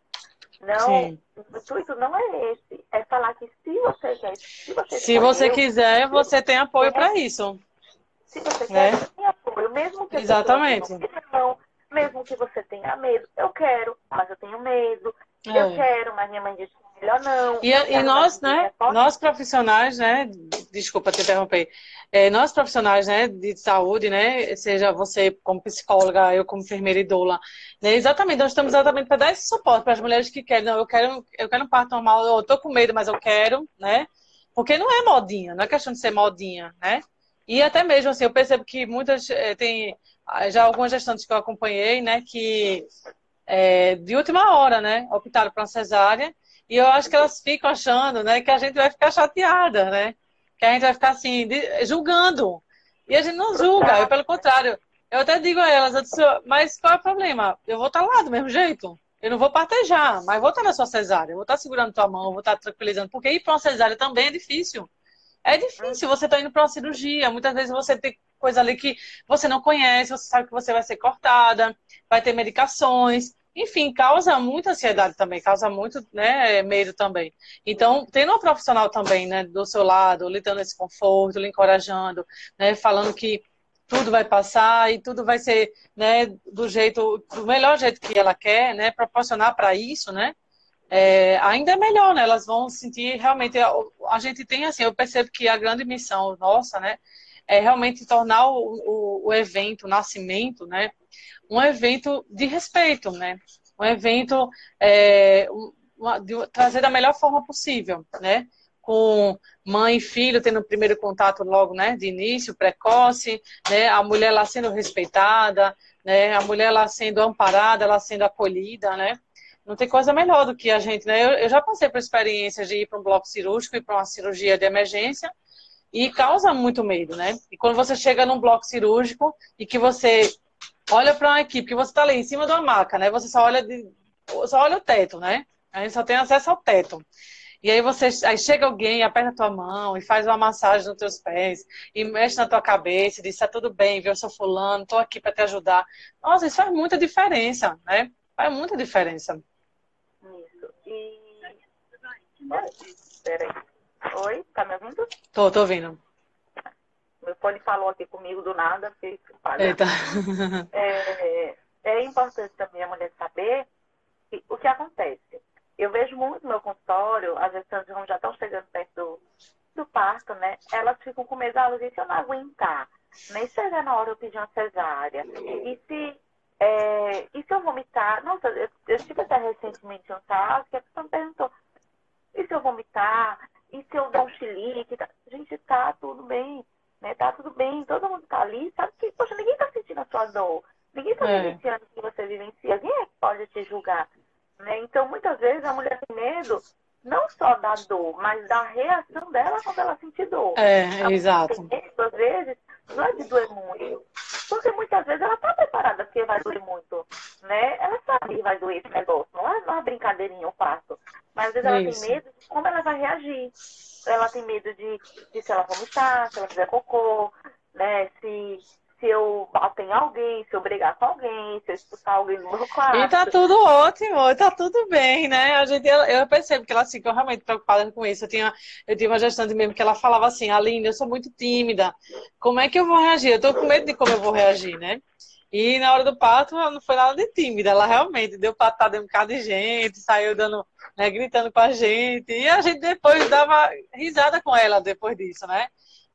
Não, Sim. o intuito não é esse. É falar que se você quer. Se você, se você quiser, você tem apoio para isso. Se você quer, né? você tem apoio. Mesmo que Exatamente. Não, mesmo que você tenha medo. Eu quero, mas eu tenho medo. É. Eu quero, mas minha mãe disse melhor não. E, e nós, né? Nós profissionais, né? Desculpa te interromper. É, nós profissionais, né, de saúde, né, seja você como psicóloga, eu como enfermeira e doula, né, exatamente, nós estamos exatamente para dar esse suporte para as mulheres que querem, não, eu quero, eu quero um parto normal, eu tô com medo, mas eu quero, né, porque não é modinha, não é questão de ser modinha, né, e até mesmo assim, eu percebo que muitas, é, tem já algumas gestantes que eu acompanhei, né, que é, de última hora, né? Optaram por uma cesárea. E eu acho que elas ficam achando, né, que a gente vai ficar chateada, né? Que a gente vai ficar assim, julgando. E a gente não julga, eu, pelo contrário. Eu até digo a elas, disse, mas qual é o problema? Eu vou estar lá do mesmo jeito. Eu não vou partejar, mas vou estar na sua cesárea, eu vou estar segurando tua mão, vou estar tranquilizando, porque ir para uma cesárea também é difícil. É difícil, você está indo para uma cirurgia, muitas vezes você tem coisa ali que você não conhece, você sabe que você vai ser cortada, vai ter medicações, enfim, causa muita ansiedade também, causa muito né, medo também. Então, tendo um profissional também, né, do seu lado, lhe dando esse conforto, lhe encorajando, né, falando que tudo vai passar e tudo vai ser, né, do jeito, do melhor jeito que ela quer, né, proporcionar para isso, né, é, ainda é melhor, né, elas vão sentir realmente, a, a gente tem assim, eu percebo que a grande missão nossa, né, é realmente tornar o, o, o evento, o nascimento, né, um evento de respeito, né? Um evento é, uma, de, trazer da melhor forma possível, né? com mãe e filho tendo o primeiro contato logo, né, de início, precoce, né, a mulher lá sendo respeitada, né, a mulher lá sendo amparada, ela sendo acolhida, né, não tem coisa melhor do que a gente, né, eu, eu já passei por experiências de ir para um bloco cirúrgico e para uma cirurgia de emergência e causa muito medo, né, e quando você chega num bloco cirúrgico e que você olha para uma equipe, que você está ali em cima de uma maca, né, você só olha, de, só olha o teto, né, a gente só tem acesso ao teto. E aí você aí chega alguém, aperta a tua mão e faz uma massagem nos teus pés e mexe na tua cabeça e diz, tá tudo bem, viu? Eu sou fulano, tô aqui para te ajudar. Nossa, isso faz muita diferença, né? Faz muita diferença. Isso. E. Peraí. Oi, tá me ouvindo? Tô, tô ouvindo. Meu fone falou aqui comigo do nada, falha. Eita. É, é importante também a mulher saber que, o que acontece eu vejo muito no meu consultório, as gestantes já estão chegando perto do, do parto, né? Elas ficam com medo, ah, Luzia, se eu não aguentar, nem chegar na hora eu pedir uma cesárea, e se, é, e se eu vomitar? Nossa, eu, eu tive até recentemente um caso que a pessoa me perguntou, e se eu vomitar? E se eu dar um chilique? Tá? Gente, tá tudo bem, né? Tá tudo bem, todo mundo tá ali, sabe que, poxa, ninguém tá sentindo a sua dor, ninguém tá É. vivenciando o que você vivencia, quem é que pode te julgar? Né? Então, muitas vezes a mulher tem medo não só da dor, mas da reação dela quando ela sentir dor. É, exato. medo, às vezes, não é de doer muito. Porque muitas vezes ela está preparada porque vai doer muito. Né? Ela sabe que vai doer esse negócio. Não é uma brincadeirinha o parto. Mas às vezes ela Isso. tem medo de como ela vai reagir. Ela tem medo de, de se ela vomitar, se ela fizer cocô, né? Se, se eu bater em alguém, se eu brigar com alguém, se eu expulsar alguém do meu quarto. E tá tudo ótimo, tá tudo bem, né? A gente, eu, eu percebo que ela ficou realmente preocupada com isso. Eu tinha, eu tinha uma gestante mesmo que ela falava assim, Aline, eu sou muito tímida. Como é que eu vou reagir? Eu tô com medo de como eu vou reagir, né? E na hora do parto, ela não foi nada de tímida. Ela realmente deu patada em um bocado de gente, saiu dando, né, gritando com a gente. E a gente depois dava risada com ela depois disso, né?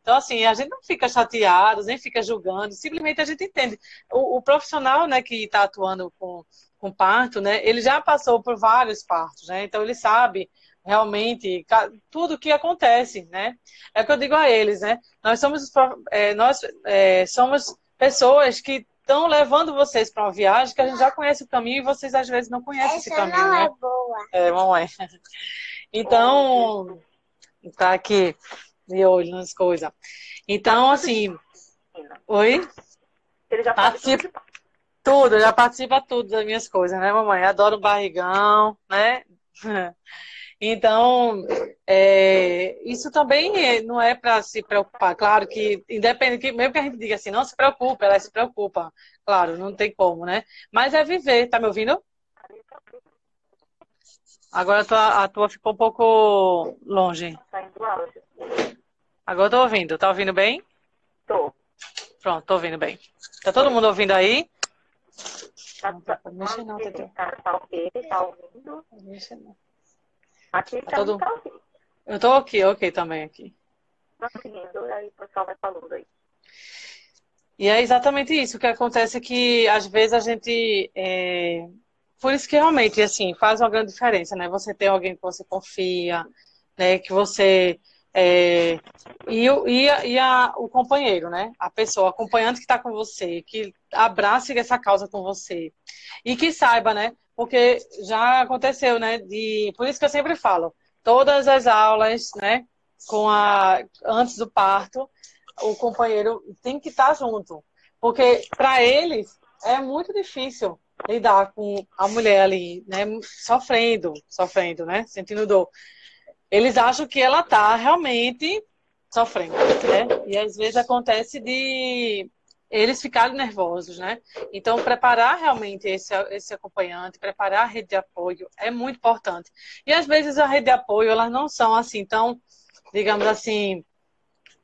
Então, assim, a gente não fica chateado, nem fica julgando, simplesmente a gente entende. O, o profissional, né, que está atuando com, com parto, né, ele já passou por vários partos, né? Então, ele sabe realmente tudo o que acontece, né? É o que eu digo a eles, né? Nós somos, é, nós, é, somos pessoas que estão levando vocês para uma viagem que a gente já conhece o caminho e vocês às vezes não conhecem esse Essa caminho, não né? é boa. É, mamãe. Então, tá aqui de olho nas coisas. Então, assim, oi? Ele já Participa. tudo já participa tudo das minhas coisas, né, mamãe? Adoro barrigão, né? Então, é, isso também não é para se preocupar. Claro que, independente, que mesmo que a gente diga assim, não se preocupe, ela se preocupa. Claro, não tem como, né? Mas é viver, tá me ouvindo? Agora a tua, a tua ficou um pouco longe. Saindo áudio. Agora eu tô ouvindo. Tá ouvindo bem? Tô. Pronto, tô ouvindo bem. Tá todo mundo ouvindo aí? Tá, Não, tá, mexer não, tá, Tetê. tá, tá ok, tá ouvindo. Aqui Tá tá, todo- tá ok. Eu tô ok, ok também aqui. Tá seguindo, aí o pessoal vai falando aí. E é exatamente isso. O que acontece é que, às vezes, a gente. é, Por isso que realmente, assim, faz uma grande diferença, né? Você tem alguém que você confia, né? Que você. É, E, e, a- e a- o companheiro, né? A pessoa, acompanhante que está com você, que abrace essa causa com você. E que saiba, né? Porque já aconteceu, né? De... Por isso que eu sempre falo, todas as aulas, né? Com a... Antes do parto, o companheiro tem que estar junto. Porque para eles é muito difícil lidar com a mulher ali, né, sofrendo, sofrendo, né, sentindo dor. Eles acham que ela tá realmente sofrendo, né? E às vezes acontece de eles ficarem nervosos, né? Então, preparar realmente esse, esse acompanhante, preparar a rede de apoio é muito importante. E às vezes a rede de apoio, elas não são assim tão, digamos assim,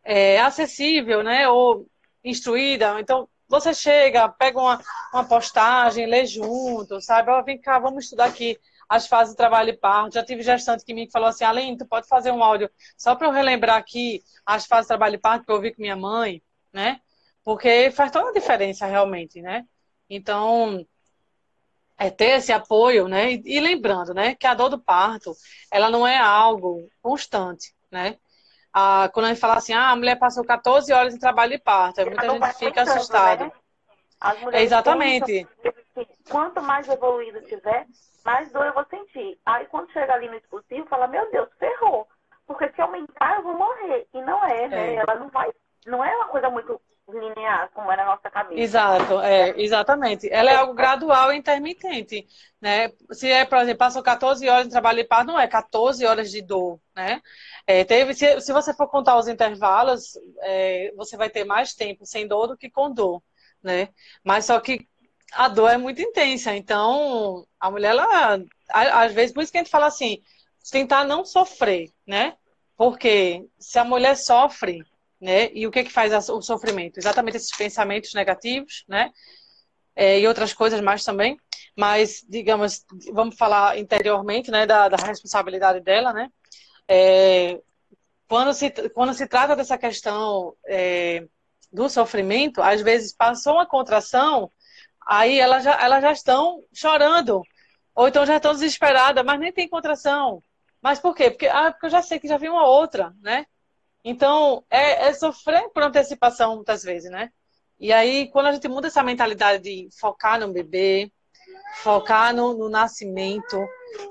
é, acessível, né? Ou instruída. Então, você chega, pega uma, uma postagem, lê junto, sabe? Ó, vem cá, vamos estudar aqui as fases de trabalho e parto. Já tive gestante que me falou assim, Aline, tu pode fazer um áudio só para eu relembrar aqui as fases de trabalho e parto que eu ouvi com minha mãe, né? Porque faz toda a diferença realmente, né? Então, é ter esse apoio, né? E, lembrando, né, que a dor do parto, ela não é algo constante, né? Ah, quando a gente fala assim, ah, a mulher passou 14 horas em trabalho de parto, muita gente fica assustada. Né? É exatamente. Pensam, quanto mais evoluído tiver, mais dor eu vou sentir. Aí quando chega ali no expulsivo, fala, meu Deus, ferrou. Porque se aumentar, eu vou morrer. E não é, né? É. Ela não vai. Não é uma coisa muito linear, como é na nossa cabeça. Exato, é, exatamente. Ela é algo gradual e intermitente, né? Se é, por exemplo, passou 14 horas de trabalho de parto, não é 14 horas de dor, né? É, teve, se, se você for contar os intervalos, é, você vai ter mais tempo sem dor do que com dor, né? Mas só que a dor é muito intensa, então a mulher, ela, às vezes, por isso que a gente fala assim, tentar não sofrer, né? Porque se a mulher sofre, né? E o que que faz o sofrimento? Exatamente esses pensamentos negativos, né? É, e outras coisas mais também. Mas, digamos, vamos falar interiormente, né? Da, da responsabilidade dela, né? É, quando, se, quando se trata dessa questão é, do sofrimento, às vezes passou uma contração, aí elas já, elas já estão chorando. Ou então já estão desesperadas, mas nem tem contração. Mas por quê? Porque, ah, porque eu já sei que já vi uma outra, né? Então, é, é, sofrer por antecipação muitas vezes, né? E aí, quando a gente muda essa mentalidade de focar no bebê, focar no, no nascimento,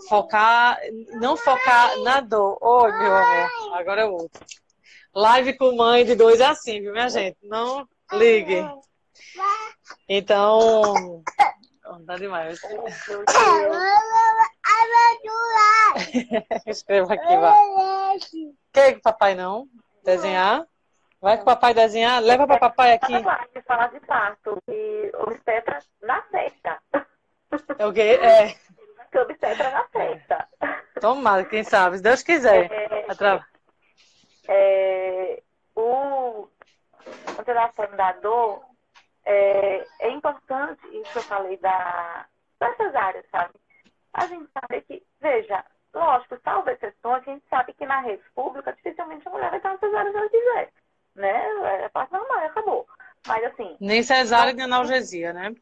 focar, não focar na dor. Oi, meu amor, agora é outro. Live com mãe de dois é assim, viu, minha gente? Não ligue. Então, tá demais. Escreva aqui, vá. Quer que papai não? Desenhar? Vai com o papai desenhar? Leva para papai aqui. Falar de parto e obstetra na sexta. É o quê? É. Que obstetra na sexta. Tomara, quem sabe, se Deus quiser. É, é, o, quando eu falando da dor, é, é importante isso que eu falei da, dessas áreas, sabe? A gente sabe que, veja, lógico, salvo exceções, a gente sabe que na rede pública dificilmente a mulher vai estar cesárea se ela quiser. Né? É parte normal, acabou. Mas assim. Nem cesárea nem analgesia, né?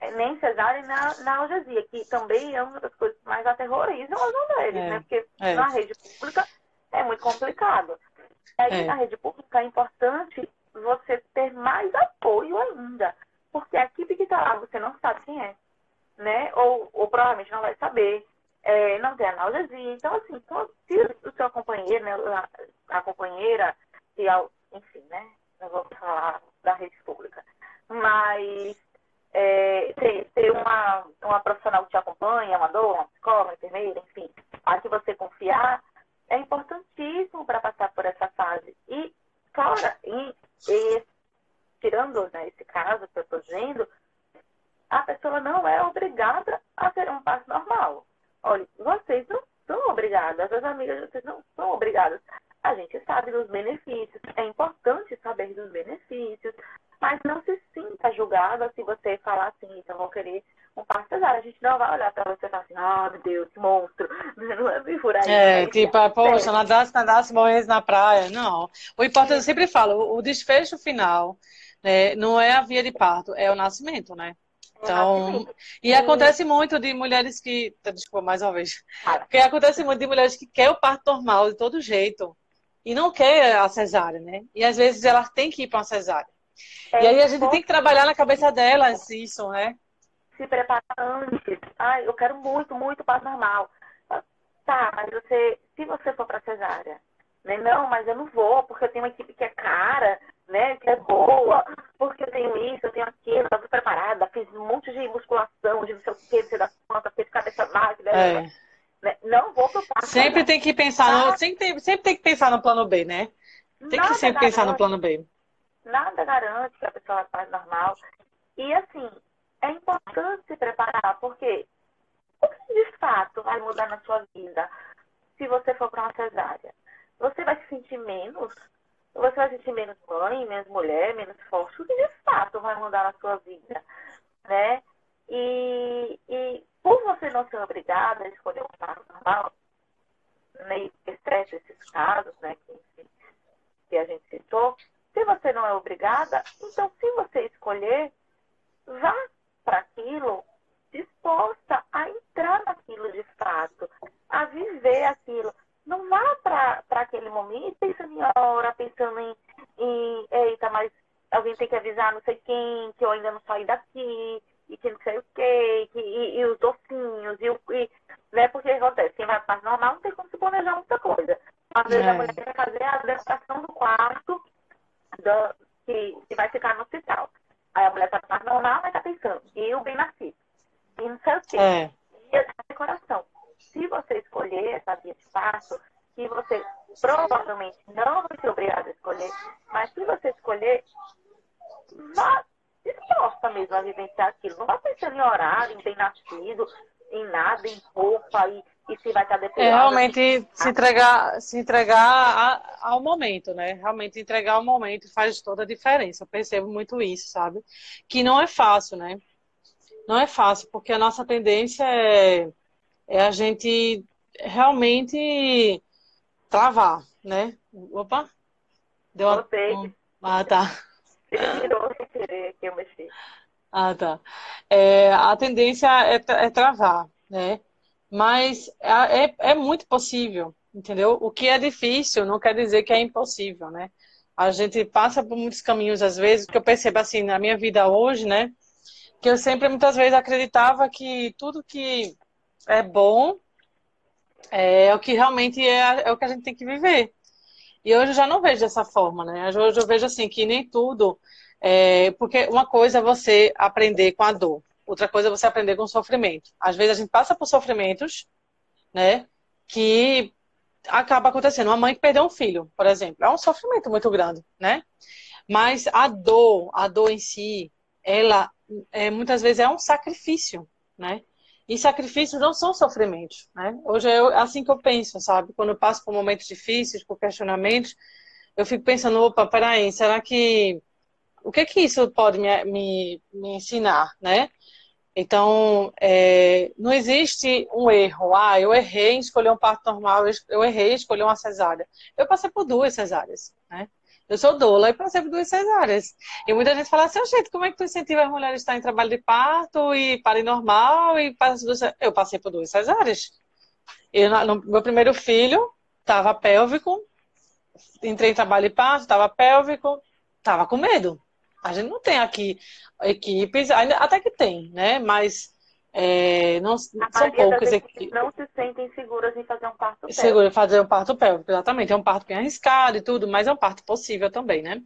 É, nem cesárea nem na, na analgesia, que também é uma das coisas que mais aterrorizam as mulheres, é, né? Porque é. na rede pública é muito complicado. Aí é. na rede pública é importante você ter mais apoio ainda. Porque a equipe que está lá, você não sabe quem é. Né? Ou, ou provavelmente não vai saber. É, não tem analgesia. Então, assim, então, se o seu companheiro, né, a, companheira, se, enfim, né? Não vou falar da rede pública. Mas é, ter, ter uma, uma profissional que te acompanha, uma dor, uma psicóloga, enfermeira, enfim, a que você confiar, é importantíssimo para passar por essa fase. E, claro, e, e, tirando né, esse caso dizendo, a pessoa não é obrigada a ter um passo normal. Olha, vocês não são obrigadas, as amigas vocês não são obrigadas. A gente sabe dos benefícios, é importante saber dos benefícios, mas não se sinta julgada se você falar assim, então vou querer um parto cesárea. A gente não vai olhar pra você e falar assim, ah, meu Deus, que monstro. Não é me furar É, tipo, é, poxa, nadasse, nadasse, morresse na praia. Não. O importante, eu sempre falo, o desfecho final né, não é a via de parto, é o nascimento, né? Então, e acontece muito de mulheres que. Desculpa, mais uma vez. Porque acontece muito de mulheres que querem o parto normal de todo jeito e não quer a cesárea, né? E às vezes elas têm que ir para uma cesárea. É, e aí a gente tem que trabalhar na cabeça delas isso, né? Se preparar antes. Ai, eu quero muito, muito parto normal. Tá, mas você, se você for para cesárea, né? Não, mas eu não vou, porque eu tenho uma equipe que é cara, né? Que é boa, porque eu tenho isso, eu tenho aquilo, tá preparada, fiz um monte de musculação, de não sei o que, você dá conta, fiz cabeça máquina. É. Né? Não vou pro parto. Sempre tem que pensar no, sempre, sempre tem que pensar no plano B, né? Tem que sempre pensar no plano B nada garante que a pessoa faz normal. E assim, é importante se preparar, porque o que de fato vai mudar na sua vida se você for para uma cesárea? Você vai se sentir menos? Você vai se sentir menos mãe, menos mulher, menos forte? O que de fato vai mudar na sua vida? Né? E, e por você não ser obrigada a escolher um parto normal, meio estresse esses casos, né, que, que a gente citou, se você não é obrigada, então se você escolher, vá para aquilo disposta a entrar naquilo de fato, a viver aquilo. não vá para aquele momento pensando em hora, pensando em, em, eita, mas alguém tem que avisar não sei quem, que eu ainda não saí daqui, e que não sei o quê, que, e, e os docinhos, e, o, e né, porque acontece, quem vai para normal não tem como se planejar muita coisa. Às vezes é. a mulher quer fazer a decoração do quarto que, que vai ficar no hospital. Aí a mulher mais normal, mas está pensando, e o bem-nascido, e não sei o quê. É. E a decoração. Se você escolher essa via de passo, que você provavelmente não vai ser obrigado a escolher, mas se você escolher, vá disposta mesmo a vivenciar aquilo. Não vai pensando em horário, em bem-nascido, em nada, em roupa e, e se vai estar dependendo. É realmente se entregar, se entregar a, ao momento, né? Realmente entregar ao momento faz toda a diferença. Eu percebo muito isso, sabe? Que não é fácil, né? Não é fácil, porque a nossa tendência é, é a gente realmente travar, né? Opa! Deu uma... Um... Ah, tá. Tirou sem querer que eu mexi. Ah, tá. É, a tendência é, é travar, né? Mas é, é, é muito possível, entendeu? O que é difícil não quer dizer que é impossível, né? A gente passa por muitos caminhos, às vezes, que eu percebo assim, na minha vida hoje, né? Que eu sempre, muitas vezes, acreditava que tudo que é bom é o que realmente é, é o que a gente tem que viver. E hoje eu já não vejo dessa forma, né? Hoje eu vejo assim que nem tudo. É, porque uma coisa é você aprender com a dor, outra coisa é você aprender com o sofrimento. Às vezes a gente passa por sofrimentos, né? Que acaba acontecendo. Uma mãe que perdeu um filho, por exemplo, é um sofrimento muito grande, né? Mas a dor, a dor em si, ela é, muitas vezes é um sacrifício, né? E sacrifícios não são sofrimentos, né? Hoje é assim que eu penso, sabe? Quando eu passo por momentos difíceis, por questionamentos, eu fico pensando, opa, peraí, será que... O que que isso pode me, me, me ensinar, né? Então, é, não existe um erro. Ah, eu errei em escolher um parto normal, eu errei em escolher uma cesárea. Eu passei por duas cesáreas, né? Eu sou doula e passei por duas cesáreas. E muita gente fala assim, gente, como é que tu incentiva as mulheres a estar em trabalho de parto e parem normal e passa duas... Eu passei por duas cesáreas. Eu, no, meu primeiro filho estava pélvico, entrei em trabalho de parto, estava pélvico, estava com medo. A gente não tem aqui equipes, até que tem, né? Mas é, não, são poucas equipes. Não se sentem seguras em fazer um parto pélvico. Segura fazer um parto pélvico, exatamente. É um parto bem arriscado e tudo, mas é um parto possível também, né?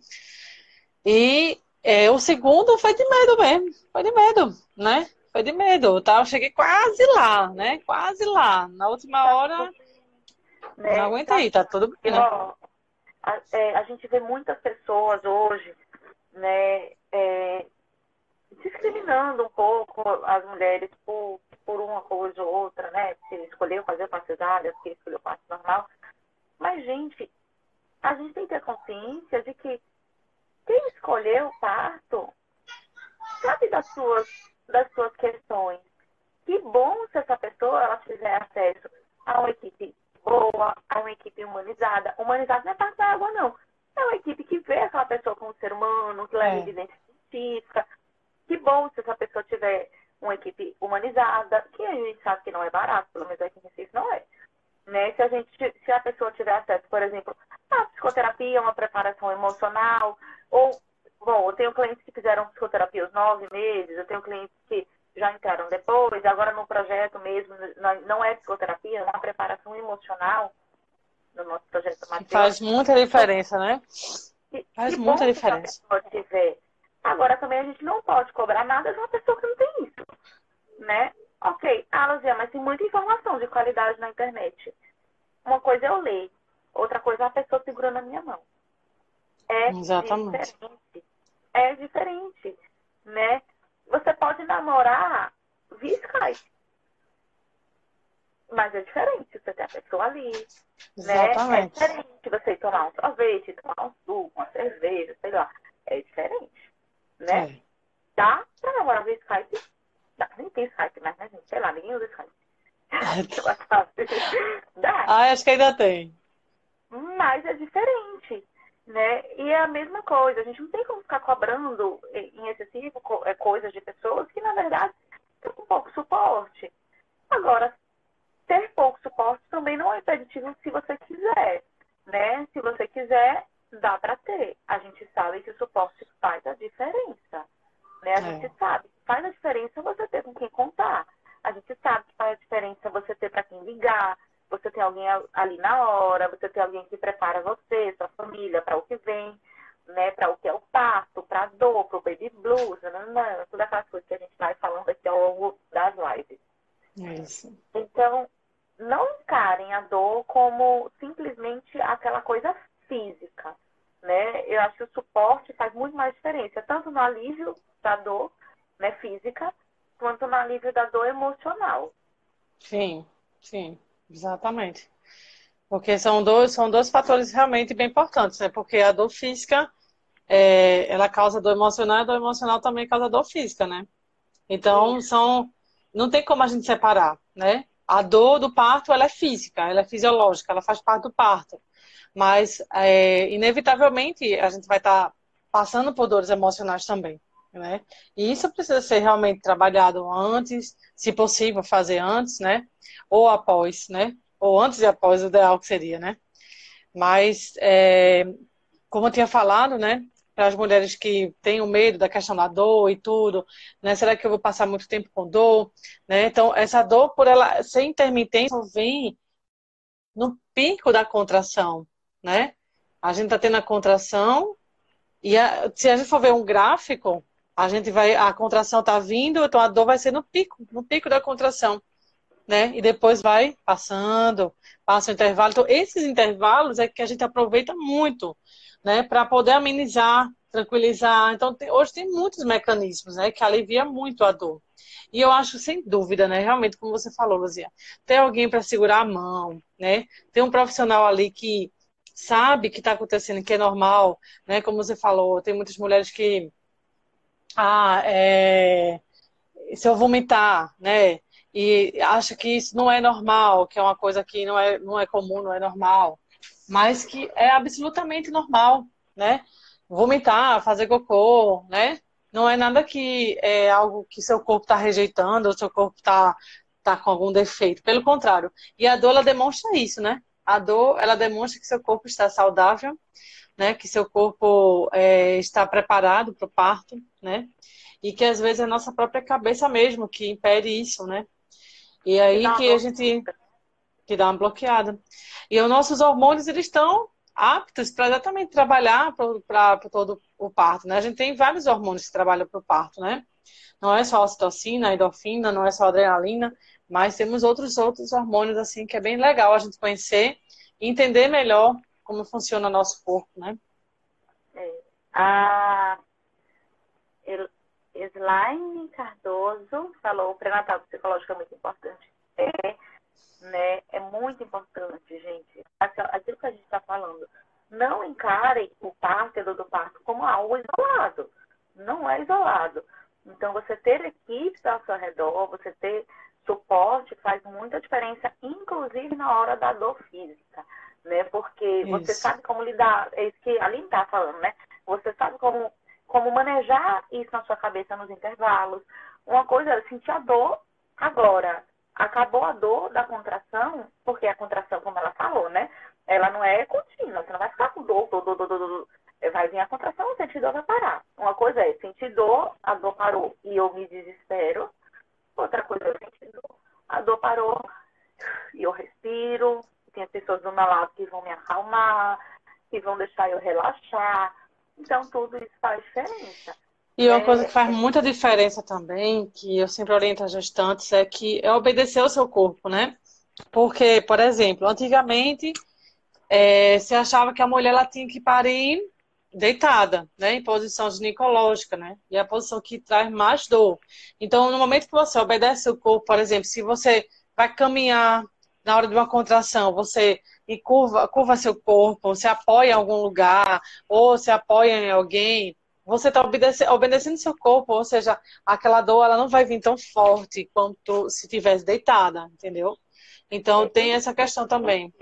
E é, o segundo foi de medo mesmo. Foi de medo, né? Foi de medo. Tá? Eu cheguei quase lá, né? Quase lá. Na última hora. Né? Não aguentei, tá tudo bem. Né? a, é, a, gente vê muitas pessoas hoje, né? É, discriminando um pouco as mulheres por, por uma coisa ou outra, né? Se escolheu fazer parto cesárea, se escolheu parto normal. Mas, gente, a gente tem que ter consciência de que quem escolheu o parto sabe das suas, das suas questões. Que bom se essa pessoa ela tiver acesso a uma equipe boa, a uma equipe humanizada. Humanizada não é parte da água, não. É uma equipe que vê aquela pessoa como ser humano, que leva é. evidência científica, que bom se essa pessoa tiver uma equipe humanizada, que a gente sabe que não é barato, pelo menos aqui em Recife não é. Né? Se, a gente, se a pessoa tiver acesso, por exemplo, à psicoterapia, uma preparação emocional, ou, bom, eu tenho clientes que fizeram psicoterapia aos nove meses, eu tenho clientes que já entraram depois, agora no projeto mesmo, não é psicoterapia, é uma preparação emocional no nosso projeto. Faz muita diferença, né? Faz muita diferença. Tiver Agora também a gente não pode cobrar nada de uma pessoa que não tem isso, né? Ok, ah, Luzia, mas tem muita informação de qualidade na internet. Uma coisa eu ler, outra coisa é a pessoa segurando a minha mão. É Exatamente. diferente. É diferente, né? Você pode namorar via Skype. Mas é diferente você ter a pessoa ali. Né? É diferente você tomar um sorvete, tomar um suco, uma cerveja, sei lá. É diferente né? É. Dá pra namorar via Skype? Dá, nem tem Skype, mas, né, sei lá, ninguém usa Skype. Dá. Ah, acho que ainda tem. Mas é diferente, né? E é a mesma coisa. A gente não tem como ficar cobrando em excessivo é, coisas de pessoas que, na verdade, tem um pouco suporte. Agora, ter pouco suporte também não é impeditivo se você quiser, né? Se você quiser, dá para ter. A gente sabe que o suporte faz a diferença, né? A é. gente sabe que faz a diferença você ter com quem contar. A gente sabe que faz a diferença você ter para quem ligar, você ter alguém ali na hora, você ter alguém que prepara você, sua família para o que vem, né? Para o que é o parto, para a dor, para o baby blues, não, não, todas aquelas coisas que a gente vai falando aqui ao longo das lives. Isso. Então, não encarem a dor como simplesmente aquela coisa física, né? Eu acho que o suporte faz muito mais diferença, tanto no alívio da dor, né, física, quanto no alívio da dor emocional. Sim, sim, exatamente. Porque são dois, são dois fatores realmente bem importantes, né? Porque a dor física, é, ela causa dor emocional, e a dor emocional também causa dor física, né? Então, são, não tem como a gente separar, né? A dor do parto, ela é física, ela é fisiológica, ela faz parte do parto. Mas, é, inevitavelmente, a gente vai estar tá passando por dores emocionais também. Né? E isso precisa ser realmente trabalhado antes, se possível fazer antes, né? Ou após, né? Ou antes e após o ideal que seria, né? Mas, é, como eu tinha falado, né? Para as mulheres que têm o medo da questão da dor e tudo, né? Será que eu vou passar muito tempo com dor? Né? Então, essa dor, por ela ser intermitente, vem no pico da contração, né? A gente está tendo a contração e a, se a gente for ver um gráfico, a gente vai, a contração está vindo, então a dor vai ser no pico, no pico da contração, né? E depois vai passando, passa o intervalo. Então, esses intervalos é que a gente aproveita muito, né? Para poder amenizar, tranquilizar. Então, tem, hoje tem muitos mecanismos, né? Que alivia muito a dor. E eu acho, sem dúvida, né? Realmente, como você falou, Luzia, ter alguém para segurar a mão, né? Ter um profissional ali que sabe que está acontecendo, que é normal, né? Como você falou, tem muitas mulheres que ah, é, se eu vomitar, né? E acha que isso não é normal, que é uma coisa que não é, não é comum, não é normal, mas que é absolutamente normal, né? Vomitar, fazer cocô, né? Não é nada que é algo que seu corpo está rejeitando, ou seu corpo está tá com algum defeito. Pelo contrário. E a dor, ela demonstra isso, né? A dor, ela demonstra que seu corpo está saudável, né? Que seu corpo é, está preparado para o parto, né? E que às vezes é a nossa própria cabeça mesmo que impede isso, né? E aí que a gente que dá uma bloqueada. E os nossos hormônios eles estão aptos para exatamente trabalhar para todo o parto, né? A gente tem vários hormônios que trabalham para o parto, né? Não é só a ocitocina, a endorfina, não é só a adrenalina, mas temos outros outros hormônios assim que é bem legal a gente conhecer e entender melhor como funciona o nosso corpo, né? É. A Slaine Cardoso falou o pré-natal psicológico é muito importante. É, né? É muito importante, gente. Aquilo que a gente está falando. Não encarem o parto do parto como algo isolado. Não é isolado. Então, você ter equipes ao seu redor, você ter suporte faz muita diferença, inclusive na hora da dor física né? Porque isso. você sabe como lidar, é isso que a Aline está falando, né? Você sabe como, como manejar isso na sua cabeça nos intervalos. Uma coisa é sentir a dor agora. Acabou a dor da contração, porque a contração, como ela falou, né? Ela não é contínua, você não vai ficar com dor, dor, dor, dor, dor, dor. Vai vir a contração, sentir dor vai parar. Uma coisa é sentir dor, a dor parou e eu me desespero. Outra coisa é sentir dor, a dor parou e eu respiro, tem as pessoas do meu lado que vão me acalmar, que vão deixar eu relaxar. Então, tudo isso faz diferença. E uma coisa que faz muita diferença também, que eu sempre oriento as gestantes, é que é obedecer ao seu corpo, né? Porque, por exemplo, antigamente é, você achava que a mulher ela tinha que parir deitada, né, em posição ginecológica, né, e é a posição que traz mais dor. Então, no momento que você obedece o corpo, por exemplo, se você vai caminhar na hora de uma contração, você curva, curva seu corpo, se apoia em algum lugar, ou se apoia em alguém, você está obedecendo, seu corpo, ou seja, aquela dor ela não vai vir tão forte quanto se tivesse deitada, entendeu? Então tem essa questão também.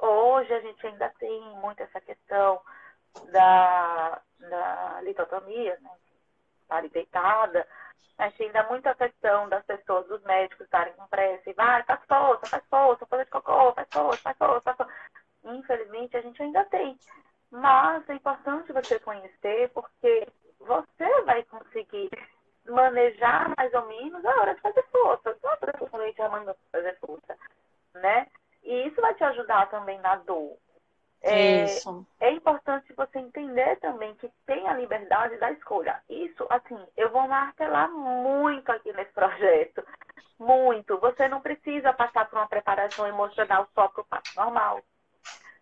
Hoje a gente ainda tem muito essa questão da, da litotomia, né? Pare deitada, A gente ainda muita questão das pessoas, dos médicos estarem com pressa e vai, faz força, faz força, faz de cocô, faz força, faz força, faz força. Infelizmente, a gente ainda tem. Mas é importante você conhecer, porque você vai conseguir manejar mais ou menos a hora de fazer força. Não é totalmente a manda fazer força, né? E isso vai te ajudar também na dor. É, Isso. é importante você entender também que tem a liberdade da escolha. Isso, assim, eu vou martelar muito aqui nesse projeto. Muito. Você não precisa passar por uma preparação emocional só para o parto normal.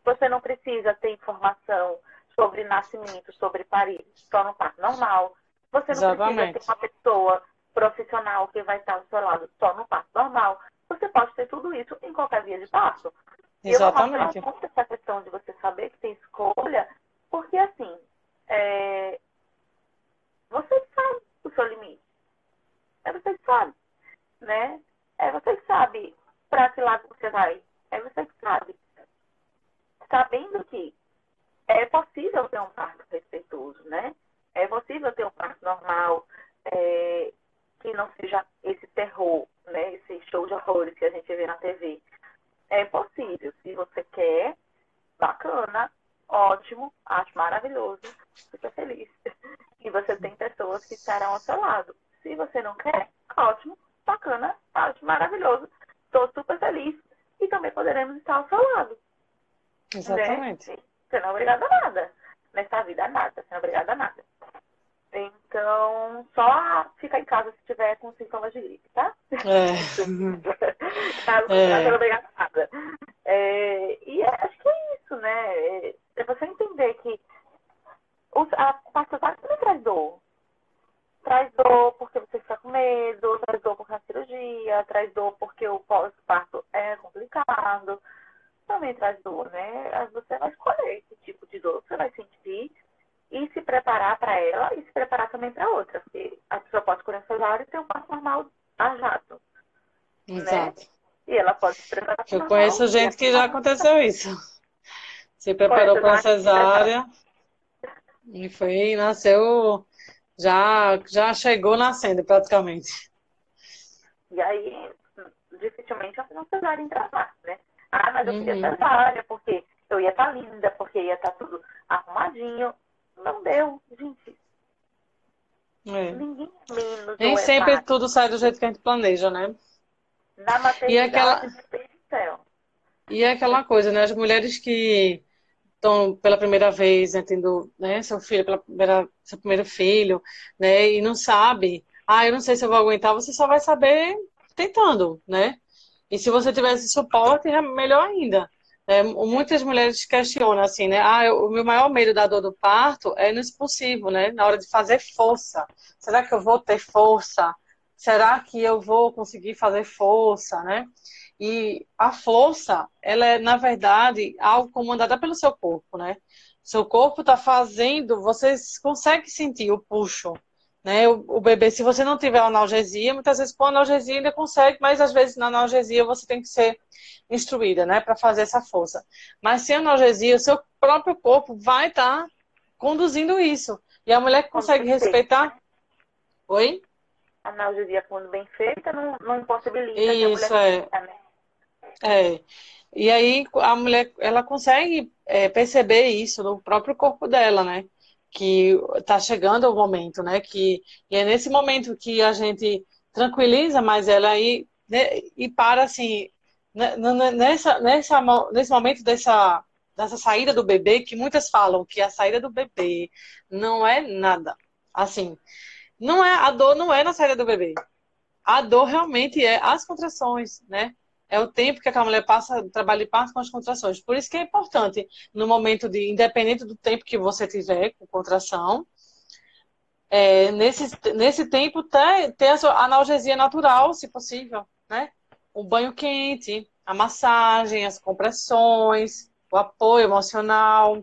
Você não precisa ter informação sobre nascimento, sobre parir, só no parto normal. Você não Exatamente. precisa ter uma pessoa profissional que vai estar ao seu lado só no parto normal. Você pode ter tudo isso em qualquer via de parto. Eu Exatamente. mostrar muito essa questão de você saber que tem escolha, porque assim, é, você sabe o seu limite. É você que sabe, né? É você que sabe para que lado você vai. É você que sabe. Sabendo que é possível ter um parto respeitoso, né? É possível ter um parto normal, é, que não seja esse terror, né? Esse show de horrores que a gente vê na TV. É possível. Se você quer, bacana, ótimo, acho maravilhoso, fica feliz. E você tem pessoas que estarão ao seu lado. Se você não quer, ótimo, bacana, acho maravilhoso, estou super feliz. E também poderemos estar ao seu lado. Exatamente. Né? Você não é obrigada a nada. Nessa vida, a nada. Você não é obrigada a nada. Então, só fica em casa se tiver com sintomas de gripe, tá? É. Caso É. não seja obrigada a nada. É, e é- acho que é isso, né? É, é você entender que a participar também traz dor. Traz dor porque você fica com medo, traz dor porque é cirurgia, traz dor porque o pós-parto é complicado. Também traz dor, né? Você vai escolher que tipo de dor você vai sentir e se preparar para ela e se preparar também para outra. Porque a pessoa cesárea e ter um parto normal a jato. Exato. E ela pode se preparar para Eu conheço gente que já aconteceu isso. Se preparou para que cesárea e foi, nasceu, já, já chegou nascendo praticamente. E aí, dificilmente não cesárea entrar lá, né? Ah, mas eu queria Uhum. cesárea, porque eu ia estar linda, porque ia estar tudo arrumadinho. Não deu, gente. É. Ninguém menos Nem é sempre tudo sai do jeito que a gente planeja, né? Na maternidade, E aquela- céu. E é aquela coisa, né? As mulheres que estão pela primeira vez, né, tendo, né, seu filho pela primeira, seu primeiro filho, né, e não sabe, ah, eu não sei se eu vou aguentar, você só vai saber tentando, né? E se você tiver esse suporte, é melhor ainda. né? muitas mulheres questionam assim, né? Ah, eu- o meu maior medo da dor do parto é no expulsivo, né? Na hora de fazer força. Será que eu vou ter força? Será que eu vou conseguir fazer força, né? E a força, ela é, na verdade, algo comandada pelo seu corpo, né? Seu corpo está fazendo, você consegue sentir o puxo, né? O, o bebê, se você não tiver analgesia, muitas vezes com analgesia ainda consegue, mas às vezes na analgesia você tem que ser instruída, né, para fazer essa força. Mas sem analgesia, o seu próprio corpo vai estar conduzindo isso. E a mulher que consegue bem respeitar. Oi? A analgesia, quando bem feita, não, não impossibilita que a Isso, mulher é. fica, né? É. E aí a mulher, ela consegue é, perceber isso no próprio corpo dela, né? Que tá chegando o momento, né? Que, e é nesse momento que a gente tranquiliza mais ela aí né, e para assim, né, nessa, nessa, nesse momento dessa, dessa saída do bebê, que muitas falam que a saída do bebê não é nada. Assim, não é, a dor não é na saída do bebê. A dor realmente é as contrações, né? É o tempo que aquela mulher passa, trabalha e passa com as contrações. Por isso que é importante, no momento de, independente do tempo que você tiver com contração, é, nesse, nesse tempo ter, ter a sua analgesia natural, se possível, né? O banho quente, a massagem, as compressões, o apoio emocional,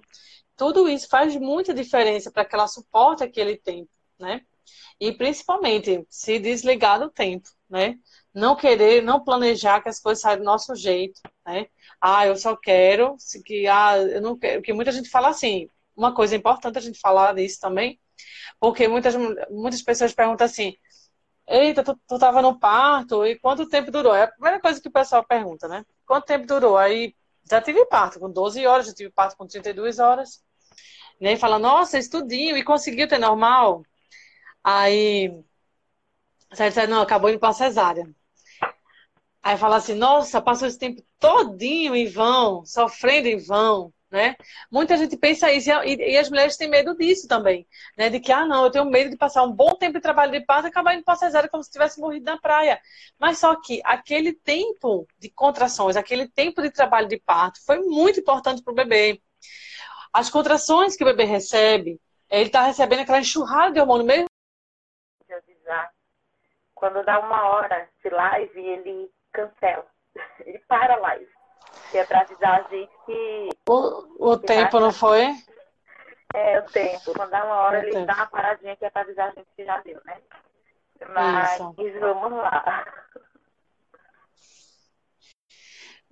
tudo isso faz muita diferença para que ela suporte aquele tempo, né? E principalmente se desligar do tempo, né? Não querer, não planejar que as coisas saiam do nosso jeito, né? Ah, eu só quero, que ah, eu não quero, porque muita gente fala assim. Uma coisa importante a gente falar disso também, porque muitas muitas pessoas perguntam assim: Eita, tu, tu tava no parto e quanto tempo durou? É a primeira coisa que o pessoal pergunta, né? Quanto tempo durou? Aí já tive parto com 12 horas, já tive parto com 32 horas. E aí fala, nossa, estudinho, e conseguiu ter normal? Aí, você não, acabou indo pra cesárea. Aí fala assim, nossa, passou esse tempo todinho em vão, sofrendo em vão né? Muita gente pensa isso e, e, as mulheres têm medo disso também, né? De que, ah, não, eu tenho medo de passar um bom tempo de trabalho de parto e acabar indo para cesárea como se tivesse morrido na praia. Mas só que aquele tempo de contrações, aquele tempo de trabalho de parto foi muito importante para o bebê. As contrações que o bebê recebe, ele está recebendo aquela enxurrada de hormônio mesmo. Quando dá uma hora de live, ele cancela. Ele para a live que é para avisar a gente que. O, o que tempo tá... não foi? É, o tempo. Quando dá uma hora, o ele tempo. dá uma paradinha que é para avisar a gente que já deu, né? Mas Isso. vamos lá.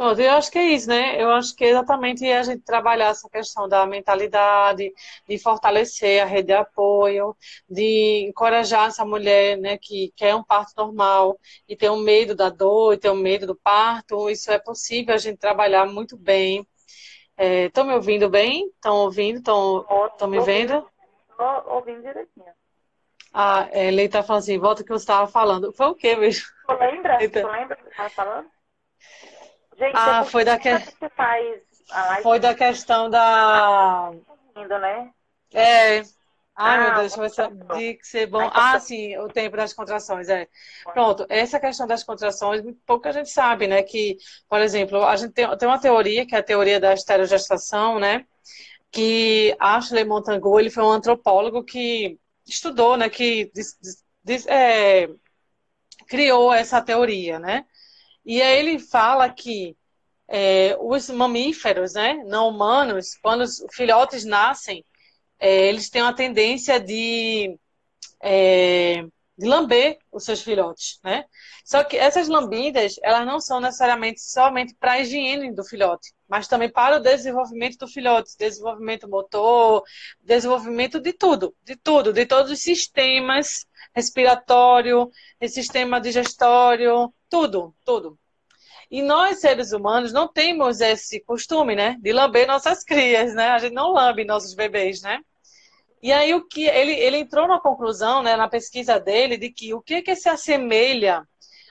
Bom, eu acho que é isso, né? Eu acho que é exatamente a gente trabalhar essa questão da mentalidade, de fortalecer a rede de apoio, de encorajar essa mulher, né, que quer um parto normal e tem um medo da dor, e tem um medo do parto. Isso é possível a gente trabalhar muito bem. Estão é, me ouvindo bem? Estão ouvindo? Estão me vendo? Estou ouvindo direitinho. Ah, é, Leita falando assim, volta que você estava falando. Foi o quê mesmo? Tu lembra? Tu lembra que você estava falando? Gente, ah, foi da, que... foi da questão da. Indo, né? É. Ai, ah, meu Deus, deixa eu ver se ser bom. Ah, sim, o tempo das contrações, é. Pronto, essa questão das contrações, pouca gente sabe, né? Que, por exemplo, a gente tem, tem uma teoria, que é a teoria da esterogestação, né? Que Ashley Montagu, ele foi um antropólogo que estudou, né? Que diz, diz, é, criou essa teoria, né? E aí ele fala que é, os mamíferos, né, não humanos, quando os filhotes nascem, é, eles têm uma tendência de, é, de lamber os seus filhotes, né? Só que essas lambidas, elas não são necessariamente somente para a higiene do filhote, mas também para o desenvolvimento do filhote, desenvolvimento motor, desenvolvimento de tudo, de tudo, de todos os sistemas respiratório, sistema digestório, tudo, tudo. E nós, seres humanos, não temos esse costume, né? De lamber nossas crias, né? A gente não lambe nossos bebês, né? E aí o que ele, ele entrou na conclusão, né, na pesquisa dele, de que o que que se assemelha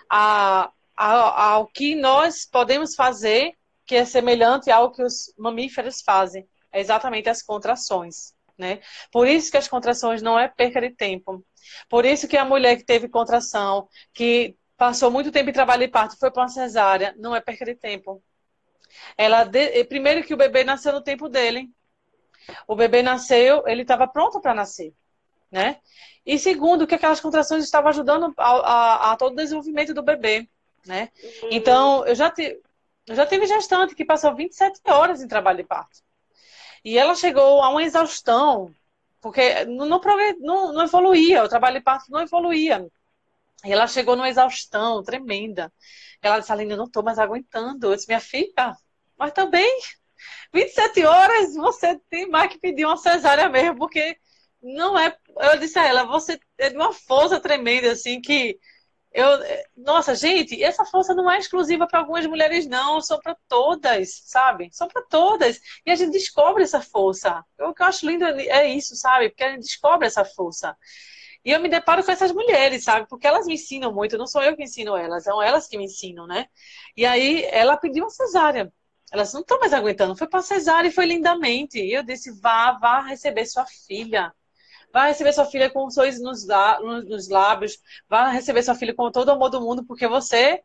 a, a, ao que nós podemos fazer, que é semelhante ao que os mamíferos fazem, é exatamente as contrações, né? Por isso que as contrações não é perca de tempo. Por isso que a mulher que teve contração, que passou muito tempo em trabalho de parto, foi para uma cesárea, não é perca de tempo. Ela de... primeiro que o bebê nasceu no tempo dele. O bebê nasceu, ele estava pronto para nascer, né? E segundo, que aquelas contrações estavam ajudando a, a, a, todo o desenvolvimento do bebê, né? Então, eu já, te, eu já tive gestante que passou 27 horas em trabalho de parto. E ela chegou a uma exaustão, porque não, não, não evoluía, o trabalho de parto não evoluía. E ela chegou numa exaustão tremenda. Ela disse, Aline, eu não estou mais aguentando. Eu disse, minha filha, mas também 27 horas você tem mais que pedir uma cesárea mesmo, porque não é. Eu disse a ela, você é de uma força tremenda, assim, que eu. Nossa, gente, essa força não é exclusiva para algumas mulheres, não, são para todas, sabe? São para todas. E a gente descobre essa força. O que eu acho lindo é isso, sabe? Porque a gente descobre essa força. E eu me deparo com essas mulheres, sabe? Porque elas me ensinam muito, não sou eu que ensino elas, são elas que me ensinam, né? E aí ela pediu uma cesárea. Elas não estão mais aguentando. Foi para cesárea e foi lindamente. E eu disse: vá, vá receber sua filha. Vá receber sua filha com um sorriso nos, nos lábios. Vá receber sua filha com todo o amor do mundo, porque você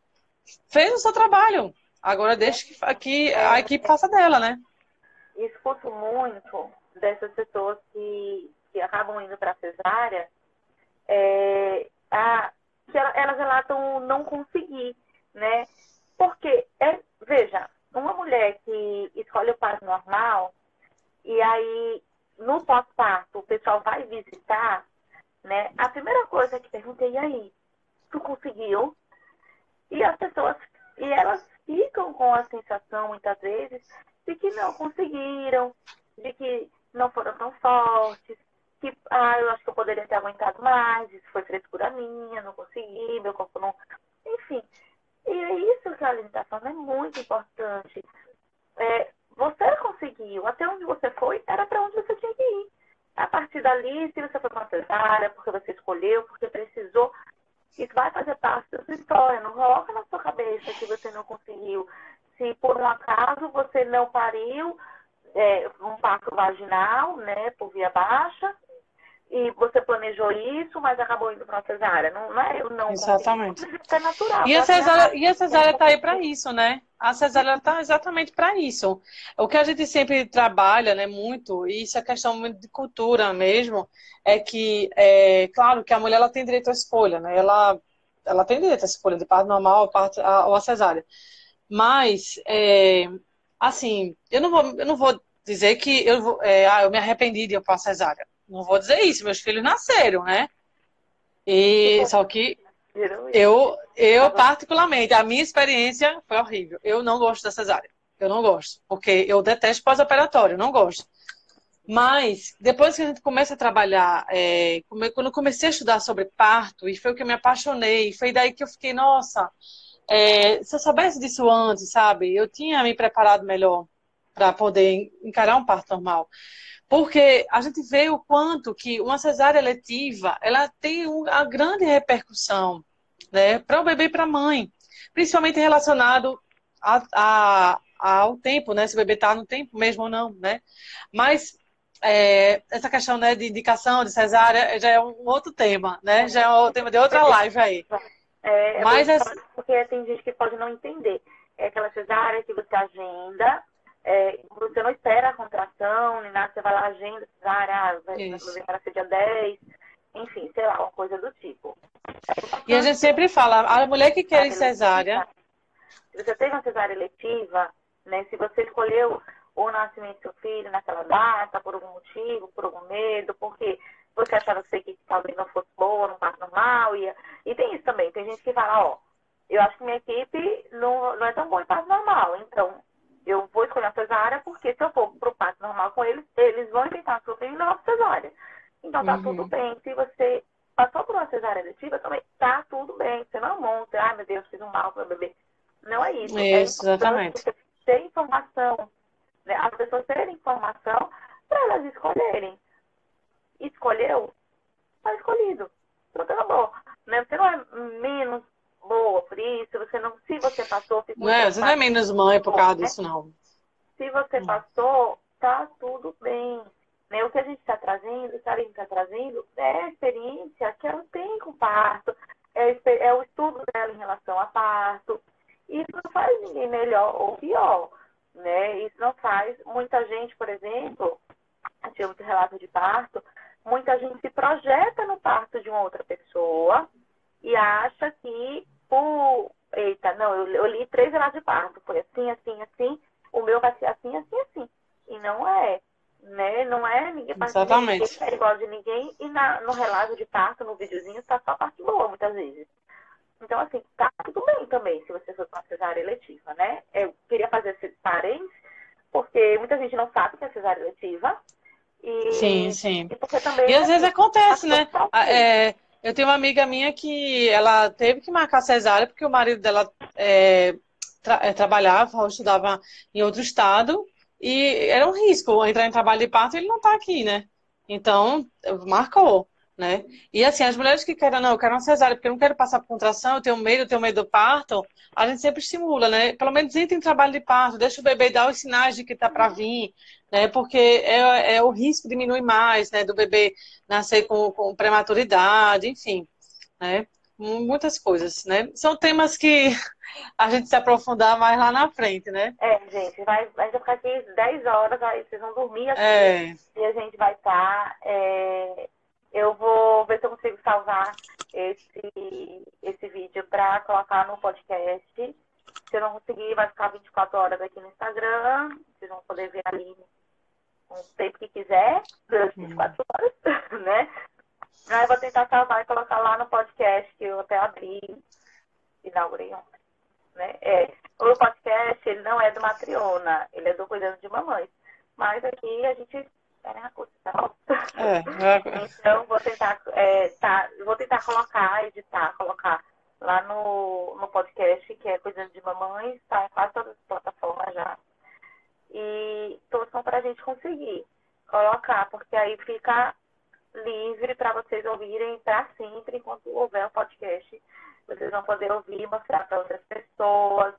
fez o seu trabalho. Agora deixe que, que a equipe faça dela, né? Escuto muito dessas pessoas que, que acabam indo para cesárea é, a, elas relatam não conseguir, né? Porque, é, veja, uma mulher que escolhe o parto normal e aí no pós-parto o pessoal vai visitar, né? A primeira coisa que perguntei, e aí, tu conseguiu? E as pessoas, e elas ficam com a sensação, muitas vezes, de que não conseguiram, de que não foram tão fortes, que ah, eu acho que eu poderia ter aguentado mais, isso foi frescura minha, não consegui, meu corpo não. Enfim. E é isso que a alimentação é muito importante. É, você conseguiu, até onde você foi, era para onde você tinha que ir. A partir dali, se você foi uma cesárea, porque você escolheu, porque precisou, isso vai fazer parte da sua história. Não coloca na sua cabeça que você não conseguiu. Se por um acaso você não pariu é, um parto vaginal, né, por via baixa, e você planejou isso, mas acabou indo para uma cesárea. Não, não é eu não. Exatamente. É natural. E a cesárea, e a cesárea está aí para isso, né? A cesárea está exatamente para isso. O que a gente sempre trabalha, né, muito, e isso é questão de cultura mesmo, é que, é, claro, que a mulher ela tem direito à escolha, né? Ela, ela tem direito à escolha de parto normal ou, parto, ou a cesárea. Mas, é, assim, eu não vou, eu não vou dizer que eu, vou, é, ah, eu me arrependi de ir para a cesárea não vou dizer isso, meus filhos nasceram, né? E só que eu, eu particularmente, a minha experiência foi horrível. Eu não gosto da cesárea. Eu não gosto, porque eu detesto pós-operatório, não gosto. Mas depois que a gente começa a trabalhar, é, quando eu comecei a estudar sobre parto, e foi o que eu me apaixonei, foi daí que eu fiquei, nossa, é, se eu soubesse disso antes, sabe, eu tinha me preparado melhor para poder encarar um parto normal. Porque a gente vê o quanto que uma cesárea letiva, ela tem uma grande repercussão né, para o bebê e para a mãe, principalmente relacionado a, a, ao tempo, né, se o bebê está no tempo mesmo ou não, né? Mas é, essa questão né, de indicação de cesárea já é um outro tema, né? Já é um tema de outra live aí. É, é Mas é... porque tem gente que pode não entender. É aquela cesárea que você agenda é, você não espera a contração, nem nada, você vai lá, agenda, ah, vai, vai ser dia 10, enfim, sei lá, uma coisa do tipo. E a gente sempre fala, a mulher que quer cesárea. Se você teve uma cesárea eletiva, né, se você escolheu o nascimento do seu filho naquela data, por algum motivo, por algum medo, porque você achava que sua equipe talvez não fosse boa, não parto normal, ia... e tem isso também, tem gente que fala, ó, eu acho que minha equipe não, não é tão boa em parto normal, então eu vou escolher a cesárea porque se eu for para o parto normal com eles, eles vão inventar a e levar para cesárea. Então tá uhum. tudo bem. Se você passou por uma cesárea eletiva, também tá tudo bem. Você não monta, ai meu Deus, fiz um mal para o bebê. Não é isso. É isso, é exatamente. Você ter informação, né? as pessoas terem informação para elas escolherem. Escolheu, tá escolhido. Pronto, acabou. Né? Você não é menos boa por isso, você não, se você passou, fica Não é, você não é menos mãe por causa disso, não. Se você passou, tá tudo bem. Né? O que a gente está trazendo, o que a gente está trazendo é a experiência que ela tem com parto, é, é o estudo dela em relação a parto. Isso não faz ninguém melhor ou pior. Né? Isso não faz. Muita gente, por exemplo, tinha muito relato de parto, muita gente se projeta no parto de uma outra pessoa e acha que por. Eita, não, eu, eu li três relatos de parto. Foi assim, assim, assim. O meu vai ser assim, assim, assim. E não é. Né? Não é ninguém Exatamente. Ninguém é igual de ninguém. E na, no relato de parto, no videozinho, tá só a parte boa, muitas vezes. Então, assim, tá tudo bem também se você for com uma cesárea eletiva, né? Eu queria fazer esse parênteses, porque muita gente não sabe que é cesárea eletiva. E, sim, sim. E, e às vezes acontece, né? É, eu tenho uma amiga minha que ela teve que marcar cesárea porque o marido dela é, tra é, trabalhava ou estudava em outro estado e era um risco entrar em trabalho de parto ele não está aqui, né? Então, marcou né? E assim, as mulheres que querem, não, eu quero uma cesárea porque eu não quero passar por contração, eu tenho medo, eu tenho medo do parto, a gente sempre estimula, né? Pelo menos entre em trabalho de parto, deixa o bebê dar os sinais de que tá para vir, né? Porque é, é, o risco diminui mais, né? Do bebê nascer com, com prematuridade, enfim, né? Muitas coisas, né? São temas que a gente se aprofundar mais lá na frente, né? É, gente, vai, a gente vai ficar aqui 10 horas, aí vocês vão dormir aqui é. e a gente vai estar. Tá, é eu vou ver se eu consigo salvar esse, esse vídeo para colocar no podcast. Se eu não conseguir, vai ficar 24 horas aqui no Instagram. Vocês vão poder ver ali um tempo que quiser, durante 24 horas, né? Aí eu vou tentar salvar e colocar lá no podcast que eu até abri, inaugurei ontem. Né? É, o podcast ele não é do Matriona, ele é do Cuidando de Mamães. Mas aqui a gente querem a coisa, tá? É, é. Então, vou tentar, é, tá, vou tentar colocar, editar, colocar lá no, no podcast, que é Coisando de Mamães, tá em quase todas as plataformas já. E torçam para a gente conseguir colocar, porque aí fica livre para vocês ouvirem para sempre, enquanto houver o podcast. Vocês vão poder ouvir, mostrar para outras pessoas.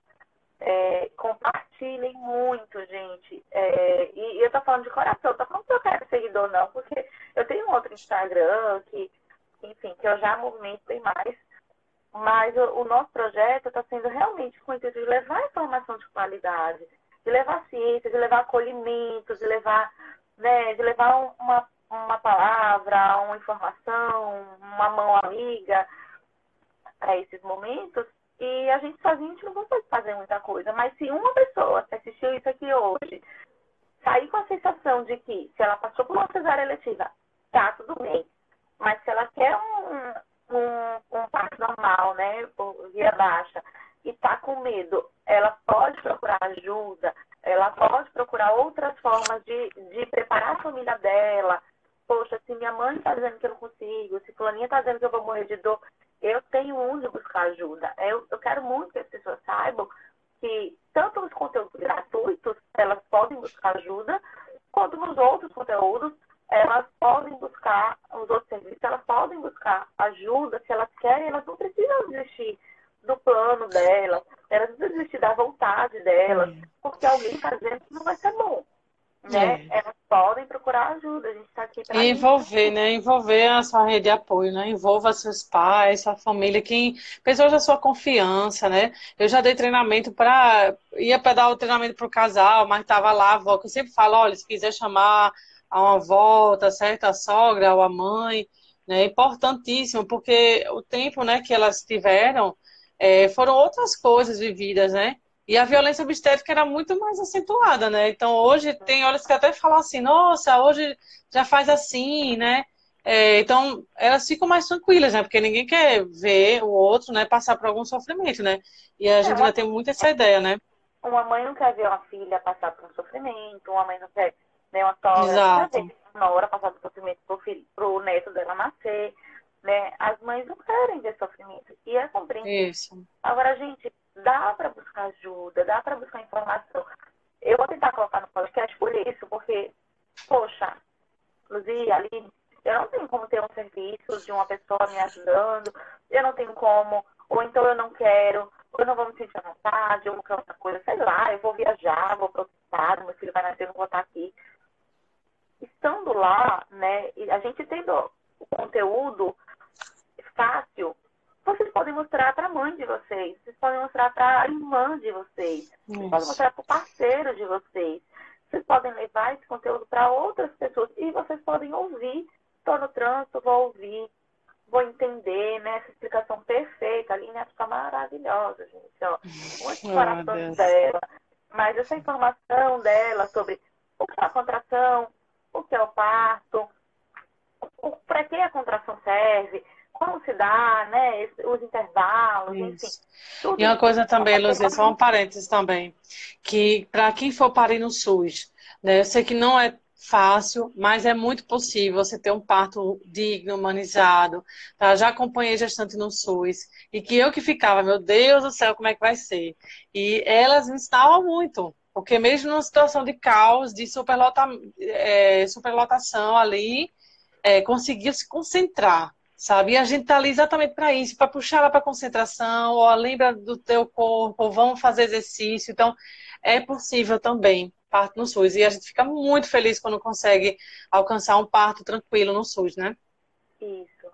É, compartilhem muito, gente. É, e, e, eu tô falando de coração, tô falando que eu quero seguidor, não, porque eu tenho outro Instagram que, enfim, que eu já movimento bem mais. Mas o, o nosso projeto está sendo realmente com o intuito de levar informação de qualidade, de levar ciência, de levar acolhimento, de levar, né, de levar uma, uma palavra, uma informação, uma mão amiga para esses momentos. E a gente sozinho a gente não consegue fazer muita coisa. Mas se uma pessoa que assistiu isso aqui hoje sair com a sensação de que se ela passou por uma cesárea eletiva, tá tudo bem. Mas se ela quer um, um, um parto normal, né, via baixa, e tá com medo, ela pode procurar ajuda, ela pode procurar outras formas de, de preparar a família dela. Poxa, se minha mãe está dizendo que eu não consigo, se fulaninha está dizendo que eu vou morrer de dor, eu tenho onde buscar ajuda. Eu, eu quero muito que as pessoas saibam que tanto nos conteúdos gratuitos elas podem buscar ajuda, quanto nos outros conteúdos elas podem buscar, os outros serviços, elas podem buscar ajuda se elas querem, elas não precisam desistir do plano delas, elas não precisam desistir da vontade delas, porque alguém dizendo que não vai ser bom. Né? É. Elas podem procurar ajuda, a gente está aqui para E envolver, né? Envolver a sua rede de apoio, né? Envolva seus pais, sua família, quem pessoas da sua confiança, né? Eu já dei treinamento para ia para dar o treinamento para o casal, mas tava lá a avó, que eu sempre falo, olha, se quiser chamar a uma avó, tá certo? A sogra ou a mãe, né? Importantíssimo, porque o tempo, né, que elas tiveram é, foram outras coisas vividas, né? E a violência obstétrica era muito mais acentuada, né? Então hoje tem olhos que até falam assim, nossa, hoje já faz assim, né? É, então elas ficam mais tranquilas, né? Porque ninguém quer ver o outro, né, passar por algum sofrimento, né? E a gente já tem muito essa ideia, né? Uma mãe não quer ver uma filha passar por um sofrimento, uma mãe não quer ver uma sogra, quer ver uma nora passar por sofrimento pro, filho, pro neto dela nascer, né? As mães não querem ver sofrimento. E é compreensível. Isso. Agora, gente, dá para buscar ajuda, dá para buscar informação. Eu vou tentar colocar no podcast por isso, porque, poxa, Luzia, Aline, eu não tenho como ter um serviço de uma pessoa me ajudando, eu não tenho como, ou então eu não quero, ou eu não vou me sentir à vontade, ou qualquer outra coisa, sei lá, eu vou viajar, vou para estado, meu filho vai nascer, eu não vou estar aqui. Estando lá, né, a gente tendo o conteúdo fácil, vocês podem mostrar para a mãe de vocês, vocês podem mostrar para a irmã de vocês, vocês podem mostrar para o parceiro de vocês. Vocês podem levar esse conteúdo para outras pessoas e vocês podem ouvir. Estou no trânsito, vou ouvir, vou entender, né? Essa explicação perfeita. A linha fica maravilhosa, gente. Ó. Muitos Oh, corações Deus. dela. Mas essa informação dela sobre o que é a contração, o que é o parto, para que a contração serve, como se dá, né? Os intervalos, enfim. Isso. Tudo E uma coisa também, Luzia, só um parênteses também, que para quem for parir no SUS, né, eu sei que não é fácil, mas é muito possível você ter um parto digno, humanizado, tá? Já acompanhei gestante no SUS, e que eu que ficava, meu Deus do céu, como é que vai ser? E elas me ensinavam muito, porque mesmo numa situação de caos, de superlota, é, superlotação ali, é, conseguiu se concentrar, sabe? E a gente tá ali exatamente para isso, para puxar ela para concentração, ó, lembra do teu corpo, ou vamos fazer exercício. Então, é possível também parto no SUS. E a gente fica muito feliz quando consegue alcançar um parto tranquilo no SUS, né? Isso.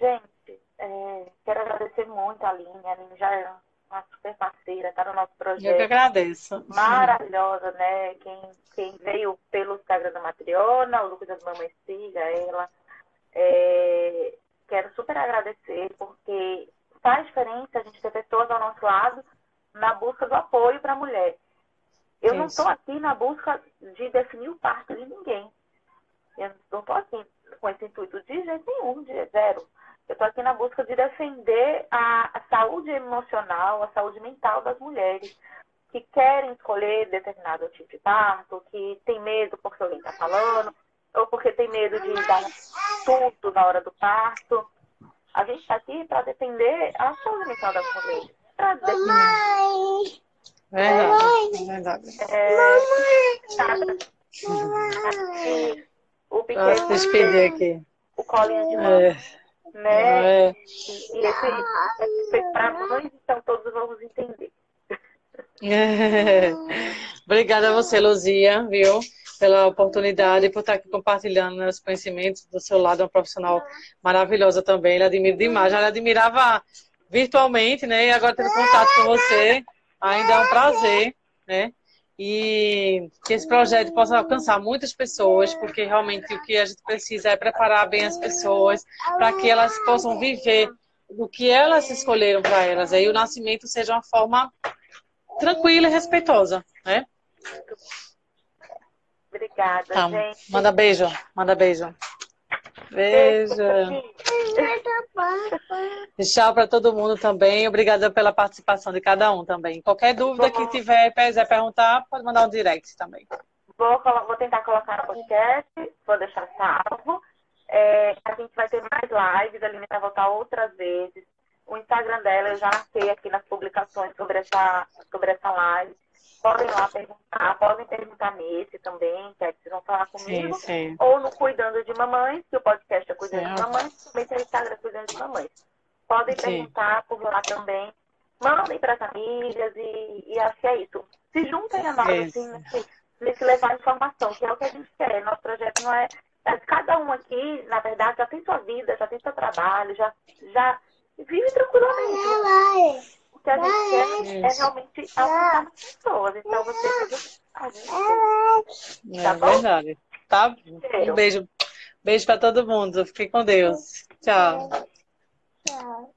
Gente, é, quero agradecer muito a Aline. A Aline já é uma super parceira, está no nosso Eu que projeto. agradeço. Maravilhosa, né? Quem, quem veio pelo Instagram da Matriona, o Lucas das Mamães siga ela. É, quero super agradecer, porque faz diferença a gente ter pessoas ao nosso lado na busca do apoio para a mulher. Eu não Isso. estou aqui na busca de definir o parto de ninguém. Eu não estou aqui com esse intuito de jeito nenhum, de zero. Eu estou aqui na busca de defender a, a saúde emocional, a saúde mental das mulheres. que querem escolher determinado tipo de parto, que tem medo porque alguém está falando, ou porque tem medo de dar tudo na hora do parto. A gente está aqui para defender a saúde mental das mulheres. Para defender. Verdade, é verdade. É, o pequeno despedir aqui. o colinho de mão, É, né? é. E esse, esse para mães, então todos vamos entender. Obrigada a você, Luzia, viu? Pela oportunidade por estar aqui compartilhando os conhecimentos do seu lado, uma profissional maravilhosa também. Ele admira demais. Já admirava virtualmente, né? E agora tendo contato com você, ainda é um prazer, né? E que esse projeto possa alcançar muitas pessoas, porque realmente o que a gente precisa é preparar bem as pessoas para que elas possam viver o que elas escolheram para elas. Aí o nascimento seja uma forma tranquila e respeitosa, né? Obrigada, Tá. gente. Manda beijo, manda beijo. Beijo. E tchau para todo mundo também. Obrigada pela participação de cada um também. Qualquer dúvida que tiver, quiser perguntar, pode mandar um direct também. Vou, vou tentar colocar no podcast, vou deixar salvo. É, a gente vai ter mais lives, a Aline vai voltar outras vezes. O Instagram dela eu já marquei aqui nas publicações sobre essa, sobre essa live. Podem lá perguntar, podem perguntar nesse também, que aí vocês vão falar comigo. Sim, sim. Ou no Cuidando de Mamães, que o podcast é Cuidando de Certo. Mamães, também tem o Instagram Cuidando de Mamães. Podem Sim. perguntar por lá também. Mandem para as famílias e, e acho que é isso. Se juntem a nós, assim, nesse, nesse levar informação, que é o que a gente quer. Nosso projeto não é. é- Cada um aqui, na verdade, já tem sua vida, já tem seu trabalho, já, já vive tranquilamente. O que a gente quer é Isso. realmente alcançar as pessoas. Então você a gente É Tá bom? verdade. Tá? Cheiro. Um beijo. Beijo para todo mundo. Fique com Deus. Tchau. Tchau.